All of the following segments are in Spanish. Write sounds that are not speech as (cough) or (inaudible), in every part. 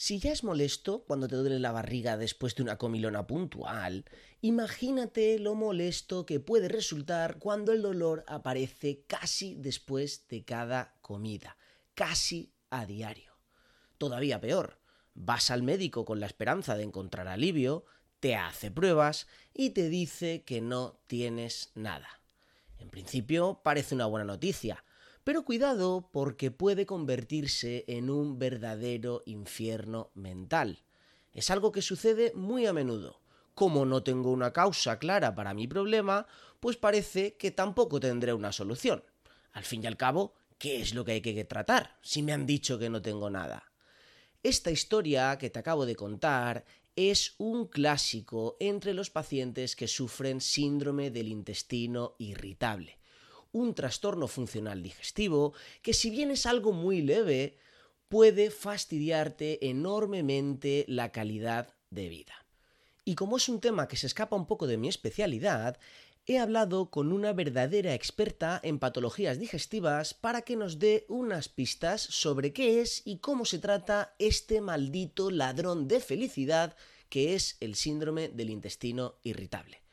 Si ya es molesto cuando te duele la barriga después de una comilona puntual, imagínate lo molesto que puede resultar cuando el dolor aparece casi después de cada comida, casi a diario. Todavía peor, vas al médico con la esperanza de encontrar alivio, te hace pruebas y te dice que no tienes nada. En principio parece una buena noticia, pero cuidado porque puede convertirse en un verdadero infierno mental. Es algo que sucede muy a menudo. Como no tengo una causa clara para mi problema, pues parece que tampoco tendré una solución. Al fin y al cabo, ¿qué es lo que hay que tratar si me han dicho que no tengo nada? Esta historia que te acabo de contar es un clásico entre los pacientes que sufren síndrome del intestino irritable un trastorno funcional digestivo que si bien es algo muy leve, puede fastidiarte enormemente la calidad de vida. Y como es un tema que se escapa un poco de mi especialidad, he hablado con una verdadera experta en patologías digestivas para que nos dé unas pistas sobre qué es y cómo se trata este maldito ladrón de felicidad que es el síndrome del intestino irritable.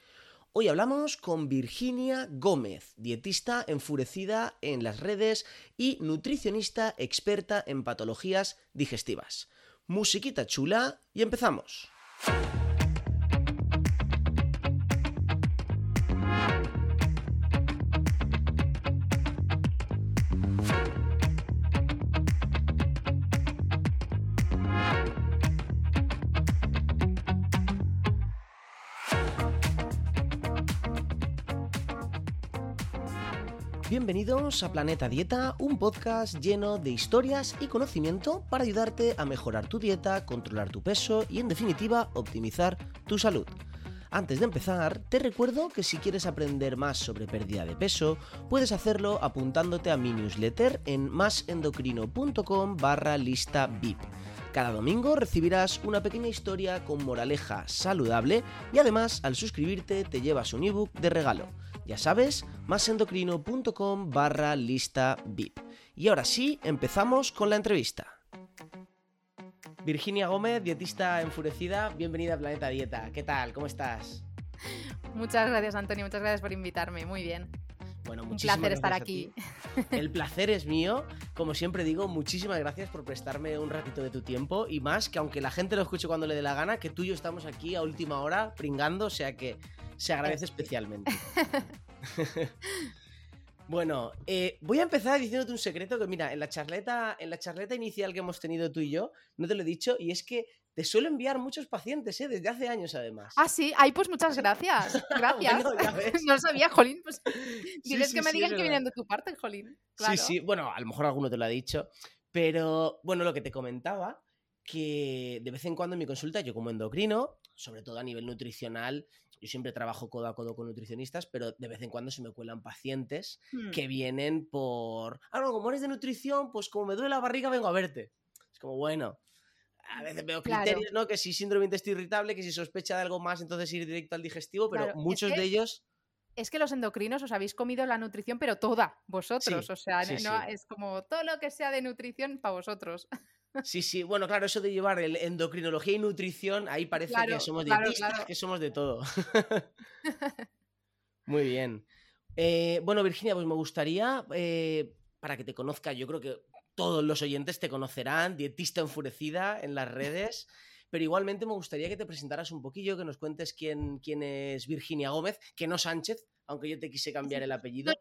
Hoy hablamos con Virginia Gómez, dietista enfurecida en las redes y nutricionista experta en patologías digestivas. Musiquita chula y empezamos. Bienvenidos a Planeta Dieta, un podcast lleno de historias y conocimiento para ayudarte a mejorar tu dieta, controlar tu peso y en definitiva optimizar tu salud. Antes de empezar, te recuerdo que si quieres aprender más sobre pérdida de peso, puedes hacerlo apuntándote a mi newsletter en masendocrino.com barra lista VIP. Cada domingo recibirás una pequeña historia con moraleja saludable y además al suscribirte te llevas un ebook de regalo. Ya sabes, masendocrino.com barra lista VIP. Y ahora sí, empezamos con la entrevista. Virginia Gómez, dietista enfurecida, bienvenida a Planeta Dieta. ¿Qué tal? ¿Cómo estás? Muchas gracias, Antonio. Muchas gracias por invitarme. Muy bien. Bueno, Un placer estar aquí. (laughs) El placer es mío. Como siempre digo, muchísimas gracias por prestarme un ratito de tu tiempo y más que aunque la gente lo escuche cuando le dé la gana, que tú y yo estamos aquí a última hora pringando, o sea que se agradece especialmente. (laughs) bueno, eh, voy a empezar diciéndote un secreto que, mira, en la charleta, en la charleta inicial que hemos tenido tú y yo, no te lo he dicho, y es que te suelo enviar muchos pacientes, ¿eh? Desde hace años, además. Ah, sí. Ay, pues muchas (laughs) gracias. Gracias. (laughs) no sabía, Jolín. Pues diles que me digan que vienen de tu parte, Jolín. Sí, sí. Bueno, a lo mejor alguno te lo ha dicho. Pero, bueno, lo que te comentaba, que de vez en cuando en mi consulta, yo como endocrino, sobre todo a nivel nutricional, yo siempre trabajo codo a codo con nutricionistas, pero de vez en cuando se me cuelan pacientes hmm. que vienen por. Ah, no, como eres de nutrición, pues como me duele la barriga, vengo a verte. Es como, bueno. A veces veo criterios, ¿no? Que si síndrome intestino irritable, que si sospecha de algo más, entonces ir directo al digestivo, pero muchos de ellos. Es que los endocrinos os habéis comido la nutrición, pero toda, vosotros. o sea, no, es como todo lo que sea de nutrición para vosotros. (laughs) Sí, sí, bueno, claro, eso de llevar el endocrinología y nutrición, ahí parece que somos dietistas, que somos de todo. (laughs) Muy bien. Eh, bueno, Virginia, pues me gustaría, eh, para que te conozca, yo creo que todos los oyentes te conocerán, dietista enfurecida en las redes, pero igualmente me gustaría que te presentaras un poquillo, que nos cuentes quién, quién es Virginia Gómez, que no Sánchez, aunque yo te quise cambiar el apellido.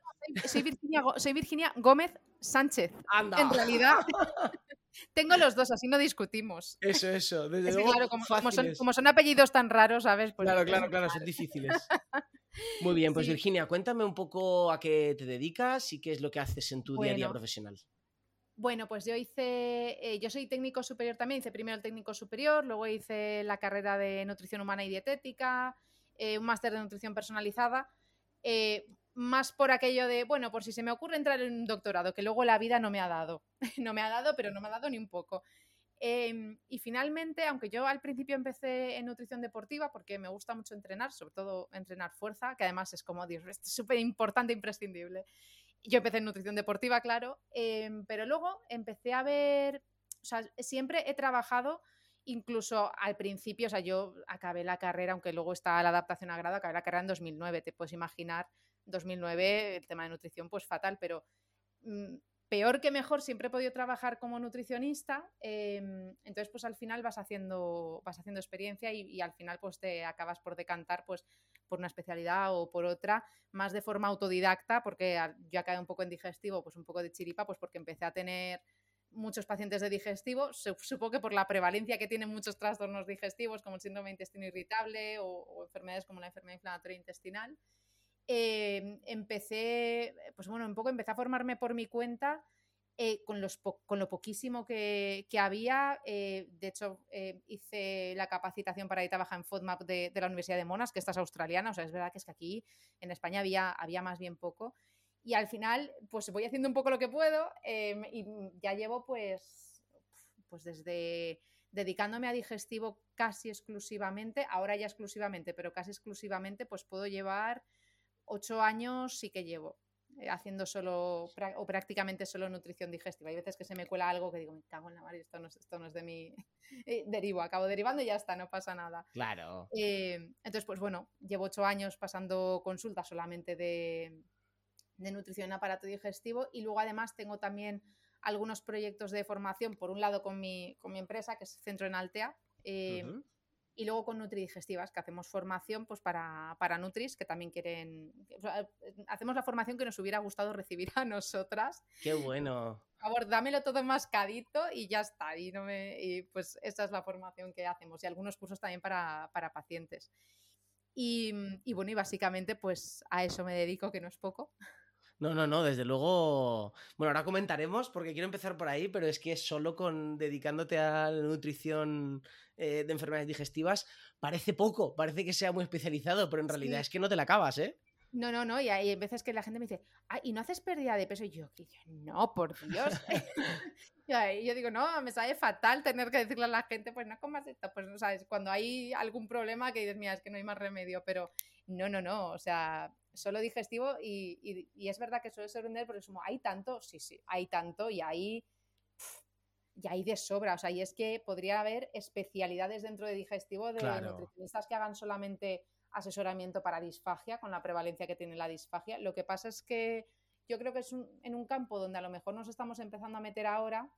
soy, Virginia, soy, Virginia, Gómez Sánchez. Anda. En realidad. (laughs) Tengo los dos, así no discutimos. Eso, eso. Desde claro, como, son, apellidos tan raros, ¿sabes? Pues claro, claro, claro, son difíciles. (laughs) Muy bien, pues Virginia, cuéntame un poco a qué te dedicas y qué es lo que haces en tu día a día profesional. Bueno, pues yo hice, eh, yo soy técnico superior también, hice primero el técnico superior, luego hice la carrera de nutrición humana y dietética, eh, un máster de nutrición personalizada. Eh, más por aquello de, bueno, por si se me ocurre entrar en un doctorado, que luego la vida no me ha dado. (laughs) no me ha dado, pero no me ha dado ni un poco. Em, y finalmente, aunque yo al principio empecé en nutrición deportiva, porque me gusta mucho entrenar, sobre todo entrenar fuerza, que además es como, Dios, es súper importante, imprescindible. Yo empecé en nutrición deportiva, claro, em, pero luego empecé a ver o sea, siempre he trabajado incluso al principio, o sea, yo acabé la carrera, aunque luego está la adaptación a grado, acabé la carrera en 2009, te puedes imaginar, 2009 el tema de nutrición pues fatal, pero mm, peor que mejor, siempre he podido trabajar como nutricionista, em, entonces pues al final vas haciendo, vas haciendo experiencia y, al final pues te acabas por decantar pues por una especialidad o por otra, más de forma autodidacta, porque yo acabé un poco en digestivo, pues un poco de chiripa, pues porque empecé a tener muchos pacientes de digestivo, supongo que por la prevalencia que tienen muchos trastornos digestivos como el síndrome de intestino irritable o, enfermedades como la enfermedad inflamatoria intestinal. Em, empecé, pues bueno, un poco empecé a formarme por mi cuenta eh, con, los con, lo poquísimo que, había. Eh, de hecho, eh, hice la capacitación para ir a trabajar en FODMAP de, de, la Universidad de Monas, que esta es australiana, o sea, es verdad que es que aquí en España había, había más bien poco. Y al final, pues voy haciendo un poco lo que puedo em, y ya llevo pues, pues desde dedicándome a digestivo casi exclusivamente, ahora ya exclusivamente, pero casi exclusivamente, pues puedo llevar ocho años sí que llevo eh, haciendo solo o prácticamente solo nutrición digestiva. Hay veces que se me cuela algo que digo, me cago en la mar, esto no, esto no es de mi... (laughs) Eh, derivo, acabo derivando y ya está, no pasa nada. Claro. Eh, entonces, pues bueno, llevo ocho años pasando consultas solamente de, de nutrición en aparato digestivo y luego además tengo también algunos proyectos de formación, por un lado con mi, con mi empresa, que es Centro en Altea, eh, y luego con Nutridigestivas, que hacemos formación pues, para, para Nutris, que también quieren... hacemos la formación que nos hubiera gustado recibir a nosotras. ¡Qué bueno! Por favor, dámelo todo mascadito y ya está. Y, no me, y pues esa es la formación que hacemos. Y algunos cursos también para, para pacientes. Y, y, bueno, y básicamente pues a eso me dedico, que no es poco. No, no, no, desde luego. Bueno, ahora comentaremos porque quiero empezar por ahí, pero es que solo con dedicándote a la nutrición eh, de enfermedades digestivas parece poco, parece que sea muy especializado, pero en realidad es que no te la acabas, ¿eh? No, no, no, y hay veces que la gente me dice, ah, ¿y no haces pérdida de peso? Y yo, no, por Dios. (laughs) (laughs) y yo digo, no, me sabe fatal tener que decirle a la gente, pues no comas esto, pues no sabes, cuando hay algún problema que dices, mira, es que no hay más remedio, pero no, no, no, o sea, solo digestivo y, es verdad que suele sorprender porque es como, ¿hay tanto? Sí, sí, hay tanto y hay, y hay de sobra. O sea, y es que podría haber especialidades dentro de digestivo de nutricionistas que hagan solamente asesoramiento para disfagia, con la prevalencia que tiene la disfagia. Lo que pasa es que yo creo que es en un campo donde a lo mejor nos estamos empezando a meter ahora,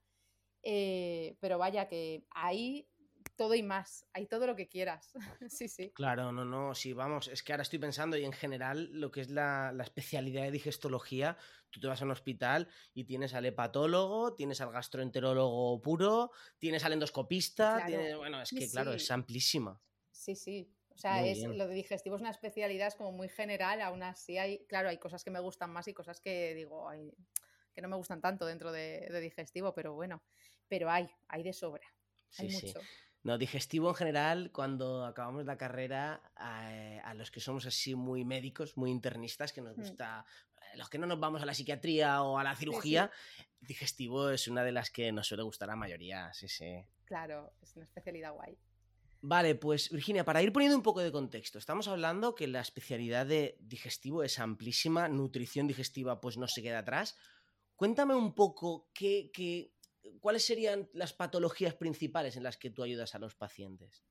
eh, pero vaya que ahí todo y más, hay todo lo que quieras. (laughs) sí, sí. Claro, no, no, sí, vamos, es que ahora estoy pensando y en general lo que es la, especialidad de digestología, tú te vas a un hospital y tienes al hepatólogo, tienes al gastroenterólogo puro, tienes al endoscopista, bueno, es que claro, es amplísima. Sí, sí. O sea, es, lo de digestivo es una especialidad es como muy general, aún así hay, claro, hay cosas que me gustan más y cosas que digo, que no me gustan tanto dentro de, digestivo, pero bueno, pero hay, hay de sobra. Hay mucho. No, digestivo en general, cuando acabamos la carrera, eh, a, los que somos así muy médicos, muy internistas, que nos mm. gusta, eh, los que no nos vamos a la psiquiatría o a la cirugía, digestivo es una de las que nos suele gustar a la mayoría, sí, sí. Claro, es una especialidad guay. Vale, pues Virginia, para ir poniendo un poco de contexto, estamos hablando que la especialidad de digestivo es amplísima, nutrición digestiva pues no se queda atrás. Cuéntame un poco qué, qué, ¿cuáles serían las patologías principales en las que tú ayudas a los pacientes?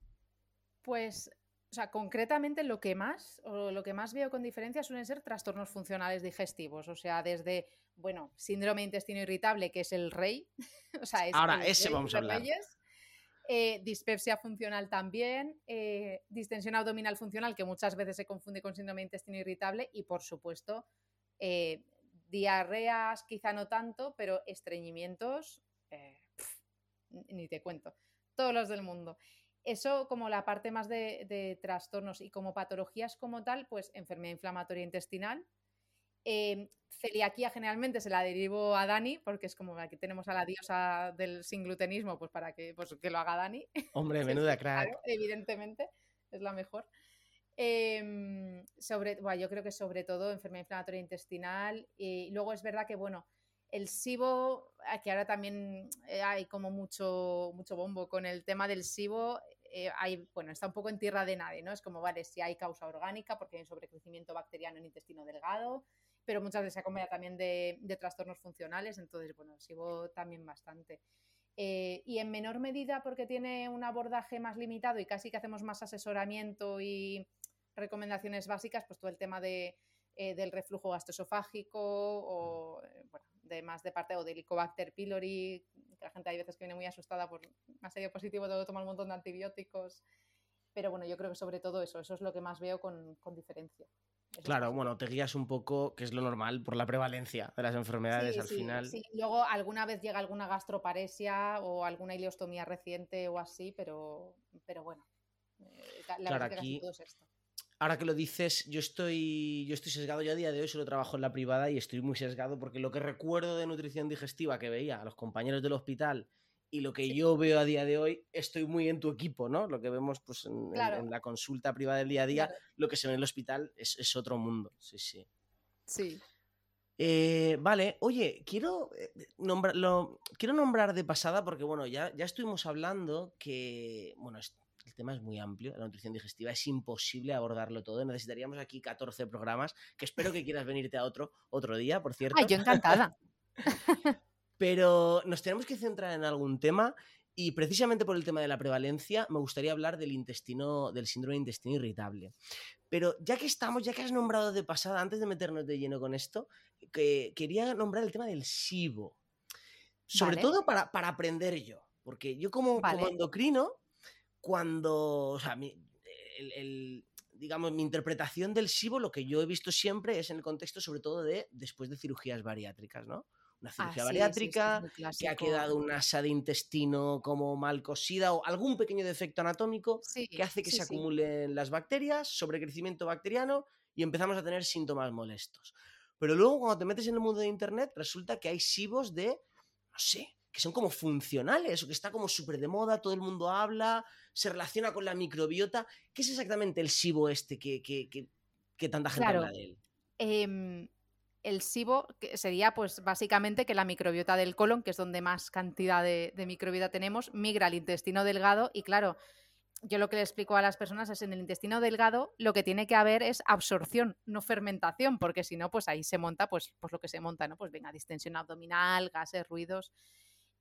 Pues, o sea, concretamente lo que más, o lo que más veo con diferencia suelen ser trastornos funcionales digestivos. O sea, desde, bueno, síndrome de intestino irritable, que es el rey. (laughs) o sea, es Ahora, ese vamos a hablar. Eh, dispepsia funcional también, eh, distensión abdominal funcional, que muchas veces se confunde con síndrome de intestino irritable, y por supuesto, eh, diarreas, quizá no tanto, pero estreñimientos eh, ni te cuento, todos los del mundo. Eso como la parte más de, trastornos y como patologías como tal, pues enfermedad inflamatoria intestinal. Em, celiaquía generalmente se la derivo a Dani, porque es como aquí tenemos a la diosa del sin glutenismo, pues para que, pues, que lo haga Dani. Hombre, (laughs) menuda crack. evidentemente, es la mejor. Em, sobre, bueno, yo creo que sobre todo enfermedad inflamatoria intestinal. Y luego es verdad que, bueno, el SIBO, que ahora también eh, hay como mucho, mucho bombo con el tema del SIBO, eh, hay, bueno, está un poco en tierra de nadie, ¿no? Es como, vale, si hay causa orgánica, porque hay sobrecrecimiento bacteriano en intestino delgado, pero muchas veces se acompaña también de, trastornos funcionales, entonces, bueno, SIBO también bastante. Eh, y en menor medida porque tiene un abordaje más limitado y casi que hacemos más asesoramiento y recomendaciones básicas, pues todo el tema de, del reflujo gastroesofágico o bueno, de más de parte o del Helicobacter pylori, que la gente hay veces que viene muy asustada por más serio positivo, tengo que tomar un montón de antibióticos. Pero bueno, yo creo que sobre todo eso, eso es lo que más veo con, con diferencia. Claro, bueno, te guías un poco, que es lo normal, por la prevalencia de las enfermedades al final. Sí, luego alguna vez llega alguna gastroparesia o alguna ileostomía reciente o así, pero, pero bueno. Eh, la claro, aquí, es esto. Ahora que lo dices, yo estoy, yo estoy sesgado. Yo a día de hoy solo trabajo en la privada y estoy muy sesgado porque lo que recuerdo de nutrición digestiva que veía a los compañeros del hospital y lo que yo veo a día de hoy, estoy muy en tu equipo, ¿no? Lo que vemos pues, en, la consulta privada del día a día, lo que se ve en el hospital es, otro mundo. Sí, sí. Sí. Eh, vale, oye, quiero, eh, nombrarlo, quiero nombrar de pasada porque, bueno, ya, ya estuvimos hablando que, bueno, el tema es muy amplio, la nutrición digestiva, es imposible abordarlo todo, necesitaríamos aquí 14 programas, que espero que quieras venirte a otro otro día, por cierto. Ay, yo encantada. (laughs) Pero nos tenemos que centrar en algún tema y precisamente por el tema de la prevalencia me gustaría hablar del intestino, del síndrome de intestino irritable. Pero ya que estamos, ya que has nombrado de pasada, antes de meternos de lleno con esto, que quería nombrar el tema del SIBO. Sobre todo para, aprender yo. Porque yo como, endocrino, cuando, o sea, digamos, mi interpretación del SIBO, lo que yo he visto siempre es en el contexto sobre todo de después de cirugías bariátricas, ¿no? una cirugía bariátrica, que ha quedado una asa de intestino como mal cosida o algún pequeño defecto anatómico que hace que se acumulen las bacterias, sobrecrecimiento bacteriano y empezamos a tener síntomas molestos. Pero luego cuando te metes en el mundo de Internet resulta que hay SIBOs de, no sé, que son como funcionales o que está como súper de moda, todo el mundo habla, se relaciona con la microbiota. ¿Qué es exactamente el SIBO este que, que, tanta gente habla de él? Eh, el SIBO sería pues básicamente que la microbiota del colon, que es donde más cantidad de, microbiota tenemos, migra al intestino delgado y claro, yo lo que le explico a las personas es en el intestino delgado lo que tiene que haber es absorción, no fermentación, porque si no, pues ahí se monta pues, pues lo que se monta, ¿no? Pues venga, distensión abdominal, gases, ruidos.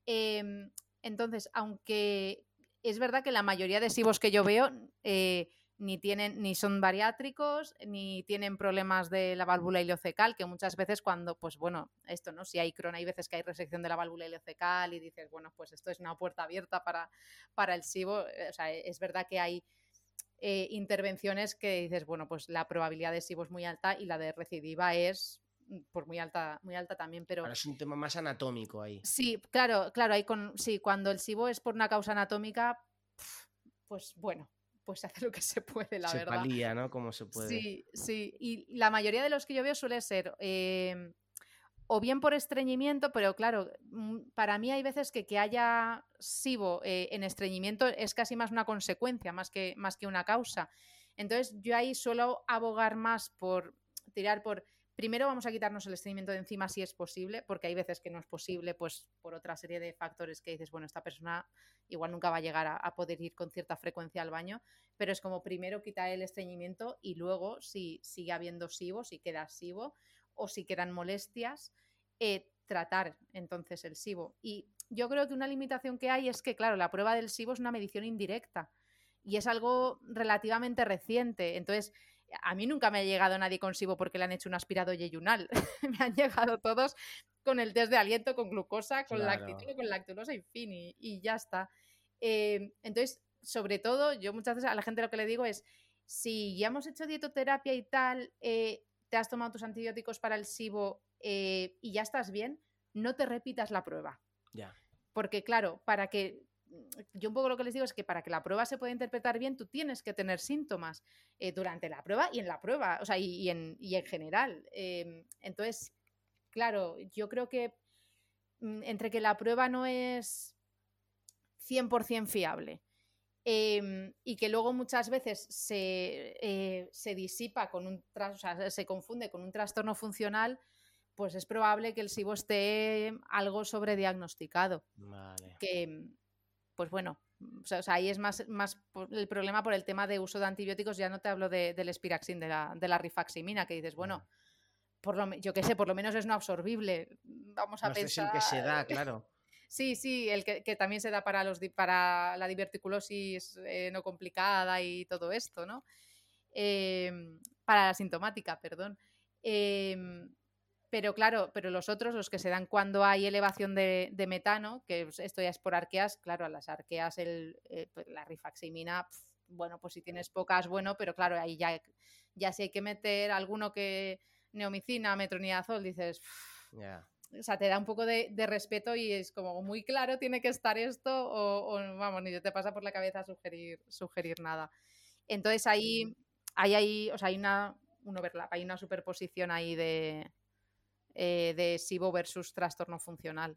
Em, entonces, aunque es verdad que la mayoría de SIBOs que yo veo eh, ni tienen, ni son bariátricos, ni tienen problemas de la válvula ileocecal, que muchas veces cuando, pues bueno, esto, ¿no? Si hay crona, hay veces que hay resección de la válvula ileocecal y dices, bueno, pues esto es una puerta abierta para, para el SIBO. Eh, o sea, es verdad que hay eh, intervenciones que dices, bueno, pues la probabilidad de SIBO es muy alta y la de recidiva es mm, pues muy alta, muy alta también, pero... es un tema más anatómico ahí. Sí, claro, claro, hay con, sí, cuando el SIBO es por una causa anatómica, pues bueno, pues hace lo que se puede, la verdad. Se palía, ¿no? Como se puede. Sí, sí. Y la mayoría de los que yo veo suele ser em, o bien por estreñimiento, pero claro, mm, para mí hay veces que que haya SIBO eh, en estreñimiento es casi más una consecuencia, más que, más que una causa. Entonces yo ahí suelo abogar más por tirar por Primero vamos a quitarnos el estreñimiento de encima si es posible, porque hay veces que no es posible, pues por otra serie de factores que dices, bueno, esta persona igual nunca va a llegar a, poder ir con cierta frecuencia al baño, pero es como primero quitar el estreñimiento y luego si sigue habiendo SIBO, si queda SIBO o si quedan molestias, eh, tratar entonces el SIBO. Y yo creo que una limitación que hay es que, claro, la prueba del SIBO es una medición indirecta y es algo relativamente reciente. Entonces, a mí nunca me ha llegado nadie con SIBO porque le han hecho un aspirado yeyunal. (laughs) me han llegado todos con el test de aliento, con glucosa, con lactitudo, con lactulosa, en fin, y, ya está. Eh, entonces, sobre todo, yo muchas veces a la gente lo que le digo es, si ya hemos hecho dietoterapia y tal, eh, te has tomado tus antibióticos para el SIBO eh, y ya estás bien, no te repitas la prueba. Ya. Porque claro, para que yo un poco lo que les digo es que para que la prueba se pueda interpretar bien, tú tienes que tener síntomas eh, durante la prueba y en la prueba, o sea, y, en, general. Em, entonces, claro, yo creo que mm, entre que la prueba no es 100% fiable em, y que luego muchas veces se, eh, se disipa con un, o sea, se confunde con un trastorno funcional, pues es probable que el SIBO esté algo sobrediagnosticado. Vale. Que, pues bueno, o sea, ahí es más, más el problema por el tema de uso de antibióticos. Ya no te hablo del espiraxin, de la, de la rifaximina, que dices, bueno, por lo, yo qué sé, por lo menos es no absorbible. Vamos a no pensar. Es el que se da, (laughs) claro. Sí, sí, el que, también se da para, los, para la diverticulosis eh, no complicada y todo esto, ¿no? Em, para la sintomática, perdón. Em, pero claro, pero los otros, los que se dan cuando hay elevación de, metano, que esto ya es por arqueas, claro, a las arqueas el, eh, pues la rifaximina, bueno, pues si tienes pocas, bueno, pero claro, ahí ya, ya si hay que meter alguno que neomicina, metronidazol, dices, o sea, te da un poco de, respeto y es como muy claro, tiene que estar esto o, vamos, ni te pasa por la cabeza sugerir, sugerir nada. Entonces ahí, ahí, hay, o sea, hay una, un overlap, hay una superposición ahí de, eh, de SIBO versus trastorno funcional.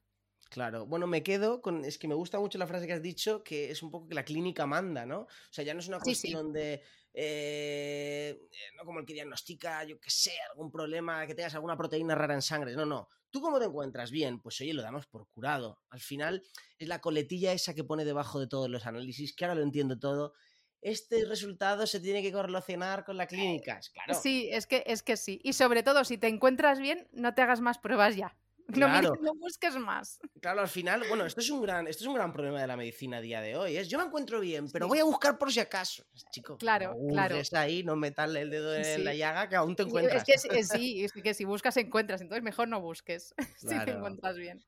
Claro, bueno, me quedo con. Es que me gusta mucho la frase que has dicho, que es un poco que la clínica manda, ¿no? O sea, ya no es una cuestión de. Eh, no como el que diagnostica, yo qué sé, algún problema, que tengas alguna proteína rara en sangre. No, no. ¿Tú cómo te encuentras? Bien, pues oye, lo damos por curado. Al final es la coletilla esa que pone debajo de todos los análisis, que ahora lo entiendo todo este resultado se tiene que correlacionar con la clínica. Claro. Sí, es que, es que sí. Y sobre todo, si te encuentras bien, no te hagas más pruebas ya. (laughs) Claro. No, busques más. Claro, al final, bueno, esto es un gran, esto es un gran problema de la medicina a día de hoy. Es yo me encuentro bien, pero voy a buscar por si acaso. Chico, claro, no claro. ahí, no metas el dedo en la llaga que aún te encuentras. Es que sí, es que si buscas encuentras, entonces mejor no busques (laughs) si te encuentras bien.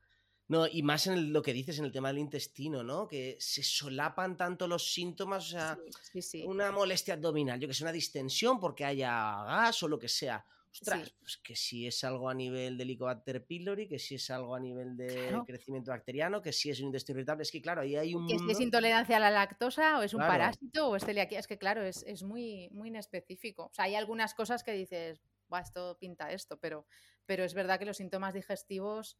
No, y más en lo que dices en el tema del intestino, ¿no? Que se solapan tanto los síntomas, o sea, una molestia abdominal, yo que sé, una distensión porque haya gas o lo que sea. Ostras, pues que si es algo a nivel de Helicobacter pylori, que si es algo a nivel de crecimiento bacteriano, que si es un intestino irritable, es que claro, ahí hay un... Que si es intolerancia a la lactosa o es un parásito o es celiaquía, es que claro, es, es, muy, muy inespecífico. O sea, hay algunas cosas que dices, va, esto pinta esto, pero, pero es verdad que los síntomas digestivos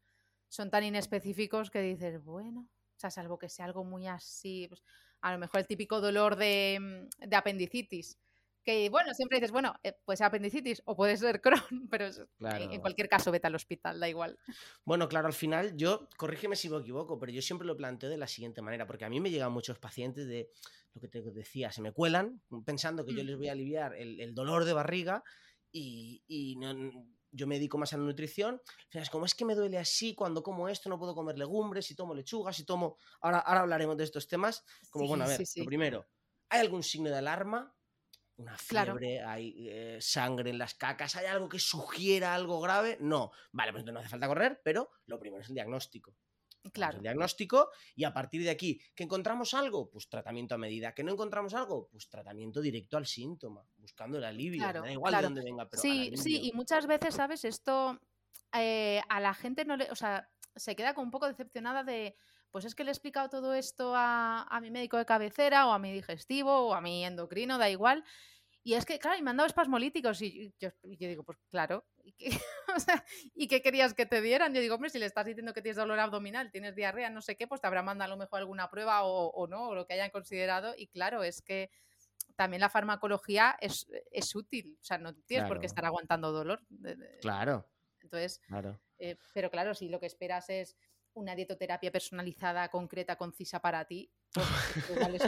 son tan inespecíficos que dices, bueno, o sea, salvo que sea algo muy así, pues, a lo mejor el típico dolor de, mm, de apendicitis. Que bueno, siempre dices, bueno, eh, puede ser apendicitis o puede ser (laughs) Crohn, pero en cualquier caso vete al hospital, da igual. Bueno, claro, al final yo, corrígeme si me equivoco, pero yo siempre lo planteo de la siguiente manera, porque a mí me llegan muchos pacientes de lo que te decía, se me cuelan pensando que yo mm. les voy a aliviar el, dolor de barriga y, y no, yo me dedico más a la nutrición, es como es que me duele así cuando como esto, no puedo comer legumbres, si tomo lechugas, si tomo... Ahora, ahora hablaremos de estos temas. Como, bueno, a ver, lo primero, ¿hay algún signo de alarma? Una fiebre, hay eh, sangre en las cacas, ¿hay algo que sugiera algo grave? No. Vale, pues no hace falta correr, pero lo primero es el diagnóstico. Claro. El diagnóstico y a partir de aquí, ¿que encontramos algo? Pues tratamiento a medida. ¿Que no encontramos algo? Pues tratamiento directo al síntoma, buscando el alivio. da igual de dónde venga, pero. Sí, sí, y muchas veces, ¿sabes? Esto eh, a la gente no le. O sea, se queda como un poco decepcionada de. Pues es que le he explicado todo esto a, a mi médico de cabecera, o a mi digestivo, o a mi endocrino, da igual. Y es que, claro, y me han dado espasmolíticos. Y yo, digo, pues claro. ¿y qué, (laughs) ¿Y qué querías que te dieran? Yo digo, hombre, si le estás diciendo que tienes dolor abdominal, tienes diarrea, no sé qué, pues te habrá mandado a lo mejor alguna prueba o, no, o lo que hayan considerado. Y claro, es que también la farmacología es, es útil. O sea, no tienes por qué estar aguantando dolor. Claro. Entonces, eh, pero claro, si lo que esperas es una dietoterapia personalizada, concreta, concisa para ti, pues (laughs) igual es,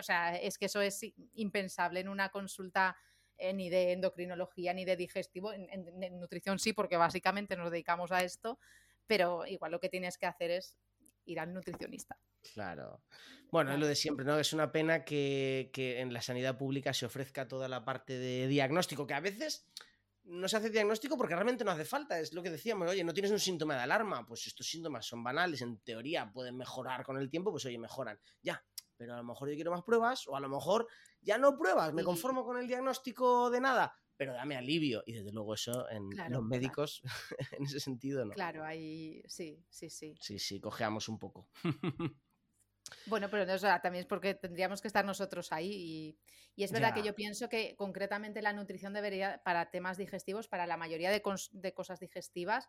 o sea, es que eso es impensable en una consulta eh, ni de endocrinología ni de digestivo. En, nutrición sí, porque básicamente nos dedicamos a esto, pero igual lo que tienes que hacer es ir al nutricionista. Claro. Bueno, es lo de siempre, ¿no? Es una pena que, que, en la sanidad pública se ofrezca toda la parte de diagnóstico, que a veces no se hace diagnóstico porque realmente no hace falta. Es lo que decíamos, oye, no tienes un síntoma de alarma, pues estos síntomas son banales, en teoría pueden mejorar con el tiempo, pues oye, mejoran. Ya, pero a lo mejor yo quiero más pruebas o a lo mejor ya no pruebas, me conformo con el diagnóstico de nada, pero dame alivio. Y desde luego eso en los médicos, (laughs) en ese sentido, ¿no? Claro, ahí sí, sí, sí. Sí, sí, cojeamos un poco. (laughs) Bueno, pero también es porque tendríamos que estar nosotros ahí y, es verdad que yo pienso que concretamente la nutrición debería, para temas digestivos, para la mayoría de, de cosas digestivas,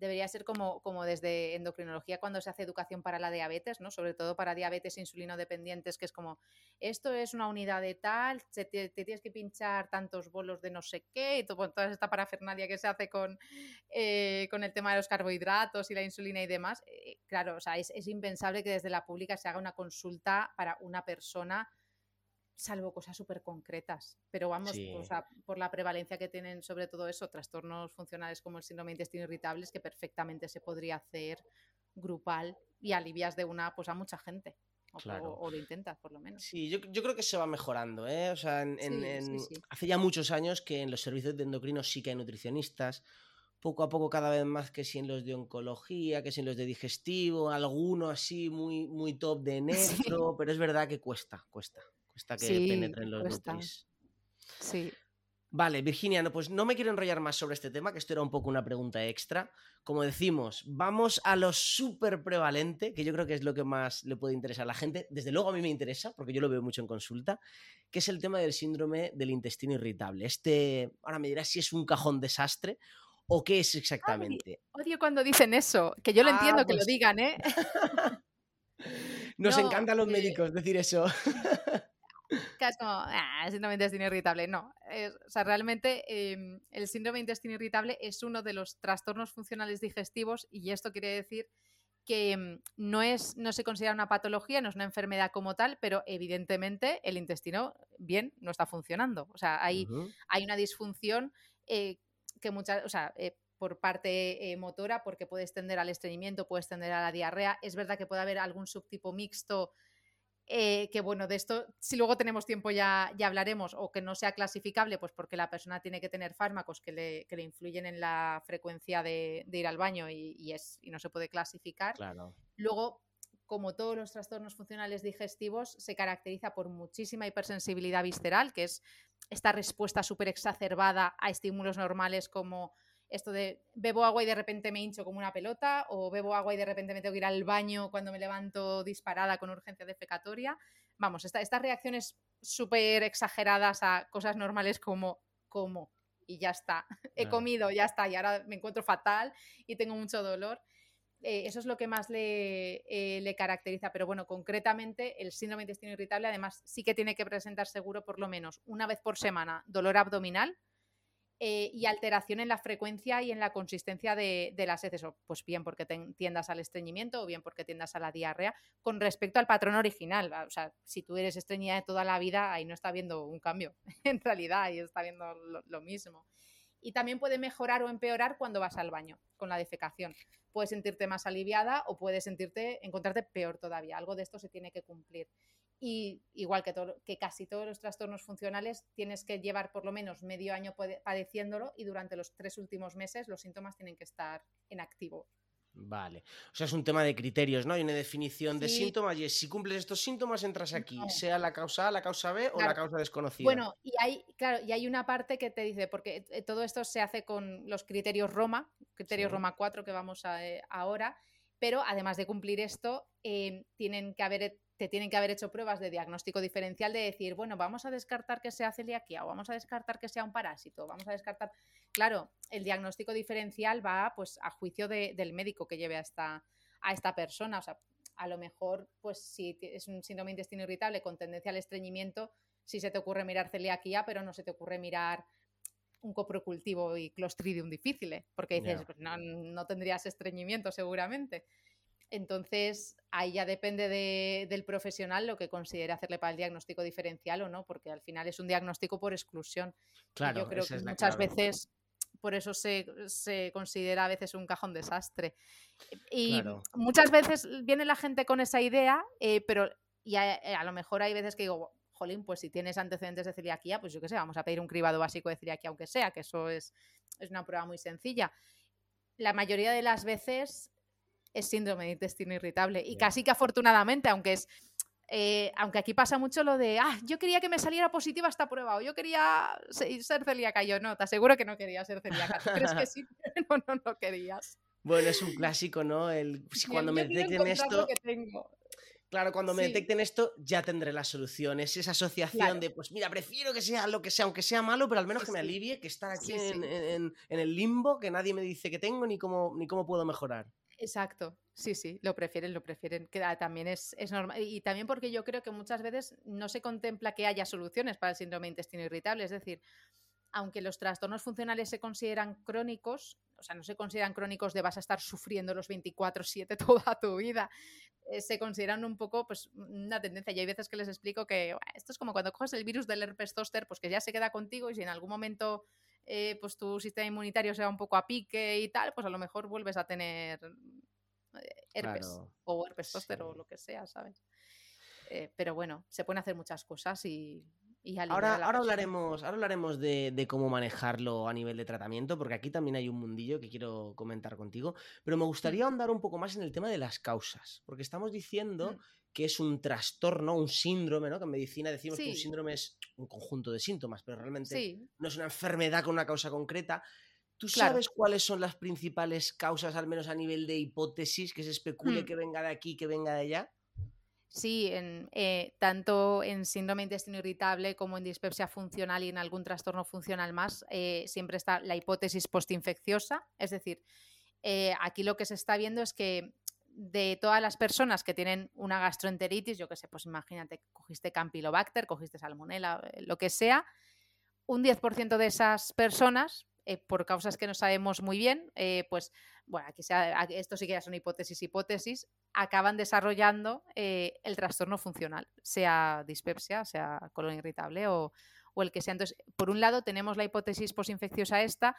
debería ser como, como desde endocrinología cuando se hace educación para la diabetes, ¿no? Sobre todo para diabetes insulino dependientes, que es como, esto es una unidad de tal, te, tienes que pinchar tantos bolos de no sé qué, y todo, toda esta parafernalia que se hace con, eh, con el tema de los carbohidratos y la insulina y demás. Eh, claro, o sea, es, es impensable que desde la pública se haga una consulta para una persona salvo cosas súper concretas. Pero vamos, por la prevalencia que tienen sobre todo eso, trastornos funcionales como el síndrome de intestino irritable, es que perfectamente se podría hacer grupal y alivias de una pues a mucha gente. O, lo intentas, por lo menos. Sí, yo, creo que se va mejorando, ¿eh? O sea, hace ya muchos años que en los servicios de endocrinos sí que hay nutricionistas. Poco a poco, cada vez más que si en los de oncología, que si en los de digestivo, alguno así muy, muy top de (laughs) nefro, pero es verdad que cuesta, cuesta, cuesta que penetren los cuesta. Sí. Vale, Virginia, no, pues no me quiero enrollar más sobre este tema, que esto era un poco una pregunta extra. Como decimos, vamos a lo súper prevalente, que yo creo que es lo que más le puede interesar a la gente. Desde luego a mí me interesa, porque yo lo veo mucho en consulta, que es el tema del síndrome del intestino irritable. Este, ahora me dirás si es un cajón desastre o qué es exactamente. odio cuando dicen eso, que yo lo ah, entiendo que lo pues digan, ¿eh? (laughs) Nos encantan los médicos decir eso. (laughs) es como, ah, síndrome de intestino irritable. No, o sea, realmente em, el síndrome de intestino irritable es uno de los trastornos funcionales digestivos y esto quiere decir que em, no, es, no se considera una patología, no es una enfermedad como tal, pero evidentemente el intestino bien no está funcionando. O sea, hay, hay una disfunción eh, que muchas, o sea, eh, por parte eh, motora, porque puedes tender al estreñimiento, puedes tender a la diarrea. Es verdad que puede haber algún subtipo mixto eh, que bueno, de esto, si luego tenemos tiempo ya, ya hablaremos, o que no sea clasificable, pues porque la persona tiene que tener fármacos que le, que le influyen en la frecuencia de, ir al baño y, es, y no se puede clasificar. Luego, como todos los trastornos funcionales digestivos, se caracteriza por muchísima hipersensibilidad visceral, que es esta respuesta súper exacerbada a estímulos normales como esto de bebo agua y de repente me hincho como una pelota, o bebo agua y de repente me tengo que ir al baño cuando me levanto disparada con urgencia defecatoria. Vamos, estas reacciones súper exageradas a cosas normales como como y ya está, (laughs) he comido, ya está, y ahora me encuentro fatal y tengo mucho dolor. Eh, eso es lo que más le, eh, le, caracteriza. Pero bueno, concretamente el síndrome de intestino irritable además sí que tiene que presentar seguro por lo menos una vez por semana dolor abdominal, eh, y alteración en la frecuencia y en la consistencia de, las heces, o pues bien porque tiendas al estreñimiento o bien porque tiendas a la diarrea, con respecto al patrón original. O sea, si tú eres estreñida toda la vida, ahí no está viendo un cambio, (laughs) en realidad, ahí está viendo lo, mismo. Y también puede mejorar o empeorar cuando vas al baño con la defecación. Puedes sentirte más aliviada o puedes sentirte, encontrarte peor todavía. Algo de esto se tiene que cumplir y igual que, todo, que casi todos los trastornos funcionales, tienes que llevar por lo menos medio año padeciéndolo y durante los tres últimos meses los síntomas tienen que estar en activo. Vale. O sea, es un tema de criterios, ¿no? Hay una definición de síntomas y si cumples estos síntomas entras aquí, sea la causa A, la causa B o la causa desconocida. Bueno, y hay, claro, y hay una parte que te dice, porque eh, todo esto se hace con los criterios Roma, criterios Roma 4 que vamos a eh, ahora, pero además de cumplir esto, eh, tienen que haber te tienen que haber hecho pruebas de diagnóstico diferencial de decir, bueno, vamos a descartar que sea celiaquía o vamos a descartar que sea un parásito, vamos a descartar. Claro, el diagnóstico diferencial va pues a juicio del médico que lleve a esta, a esta persona. O sea, a lo mejor, pues si es un síndrome de intestino irritable con tendencia al estreñimiento, sí se te ocurre mirar celiaquía, pero no se te ocurre mirar un coprocultivo y clostridium difficile, porque dices, pues no, no tendrías estreñimiento seguramente. Entonces, ahí ya depende del profesional lo que considere hacerle para el diagnóstico diferencial o no, porque al final es un diagnóstico por exclusión. Claro, yo creo que muchas veces por eso se, considera a veces un cajón desastre. Y muchas veces viene la gente con esa idea, eh, pero y eh, a, lo mejor hay veces que digo, jolín, pues si tienes antecedentes de celiaquía, pues yo qué sé, vamos a pedir un cribado básico de celiaquía, aunque sea, que eso es, es una prueba muy sencilla. La mayoría de las veces es síndrome de intestino irritable. Y casi que afortunadamente, aunque es. Eh, aunque aquí pasa mucho lo de, ah, yo quería que me saliera positiva esta prueba, o yo quería ser celíaca. Yo no, te aseguro que no quería ser celíaca. ¿Tú crees que sí? (laughs) no, no, no querías. Bueno, es un clásico, ¿no? El, cuando me detecten esto. Claro, cuando me detecten esto, ya tendré la solución. Es esa asociación de, pues mira, prefiero que sea lo que sea, aunque sea malo, pero al menos que me alivie, que estar aquí en, en, en, el limbo, que nadie me dice que tengo ni cómo, ni cómo puedo mejorar. Exacto, sí, sí, lo prefieren, lo prefieren, que también es, es, normal. Y también porque yo creo que muchas veces no se contempla que haya soluciones para el síndrome de intestino irritable, es decir, aunque los trastornos funcionales se consideran crónicos, o sea, no se consideran crónicos de vas a estar sufriendo los 24/7 (laughs) toda tu vida, eh, se consideran un poco pues una tendencia. Y hay veces que les explico que esto es como cuando coges el virus del herpes zóster, pues que ya se queda contigo y si en algún momento eh, pues tu sistema inmunitario sea un poco a pique y tal, pues a lo mejor vuelves a tener eh, herpes o herpes zóster o lo que sea, ¿sabes? Eh, pero bueno, se pueden hacer muchas cosas y, ahora, ahora hablaremos, ahora hablaremos de, cómo manejarlo a nivel de tratamiento, porque aquí también hay un mundillo que quiero comentar contigo, pero me mm. gustaría ahondar un poco más en el tema de las causas, porque estamos diciendo mm. Que es un trastorno, un síndrome, ¿no? Que en medicina decimos que un síndrome es un conjunto de síntomas, pero realmente no es una enfermedad con una causa concreta. ¿Tú sabes cuáles son las principales causas, al menos a nivel de hipótesis, que se especule mm. que venga de aquí, que venga de allá? Sí, en, eh, tanto en síndrome de intestino irritable como en dispepsia funcional y en algún trastorno funcional más, eh, siempre está la hipótesis postinfecciosa. Es decir, eh, aquí lo que se está viendo es que de todas las personas que tienen una gastroenteritis, yo qué sé, pues imagínate, cogiste Campylobacter, cogiste Salmonella, lo que sea, un 10% de esas personas eh, por causas que no sabemos muy bien, eh, pues bueno, aquí sea, esto sí que ya son hipótesis, hipótesis, acaban desarrollando eh, el trastorno funcional, sea dispepsia, sea colon irritable o, el que sea. Entonces, por un lado tenemos la hipótesis posinfecciosa esta,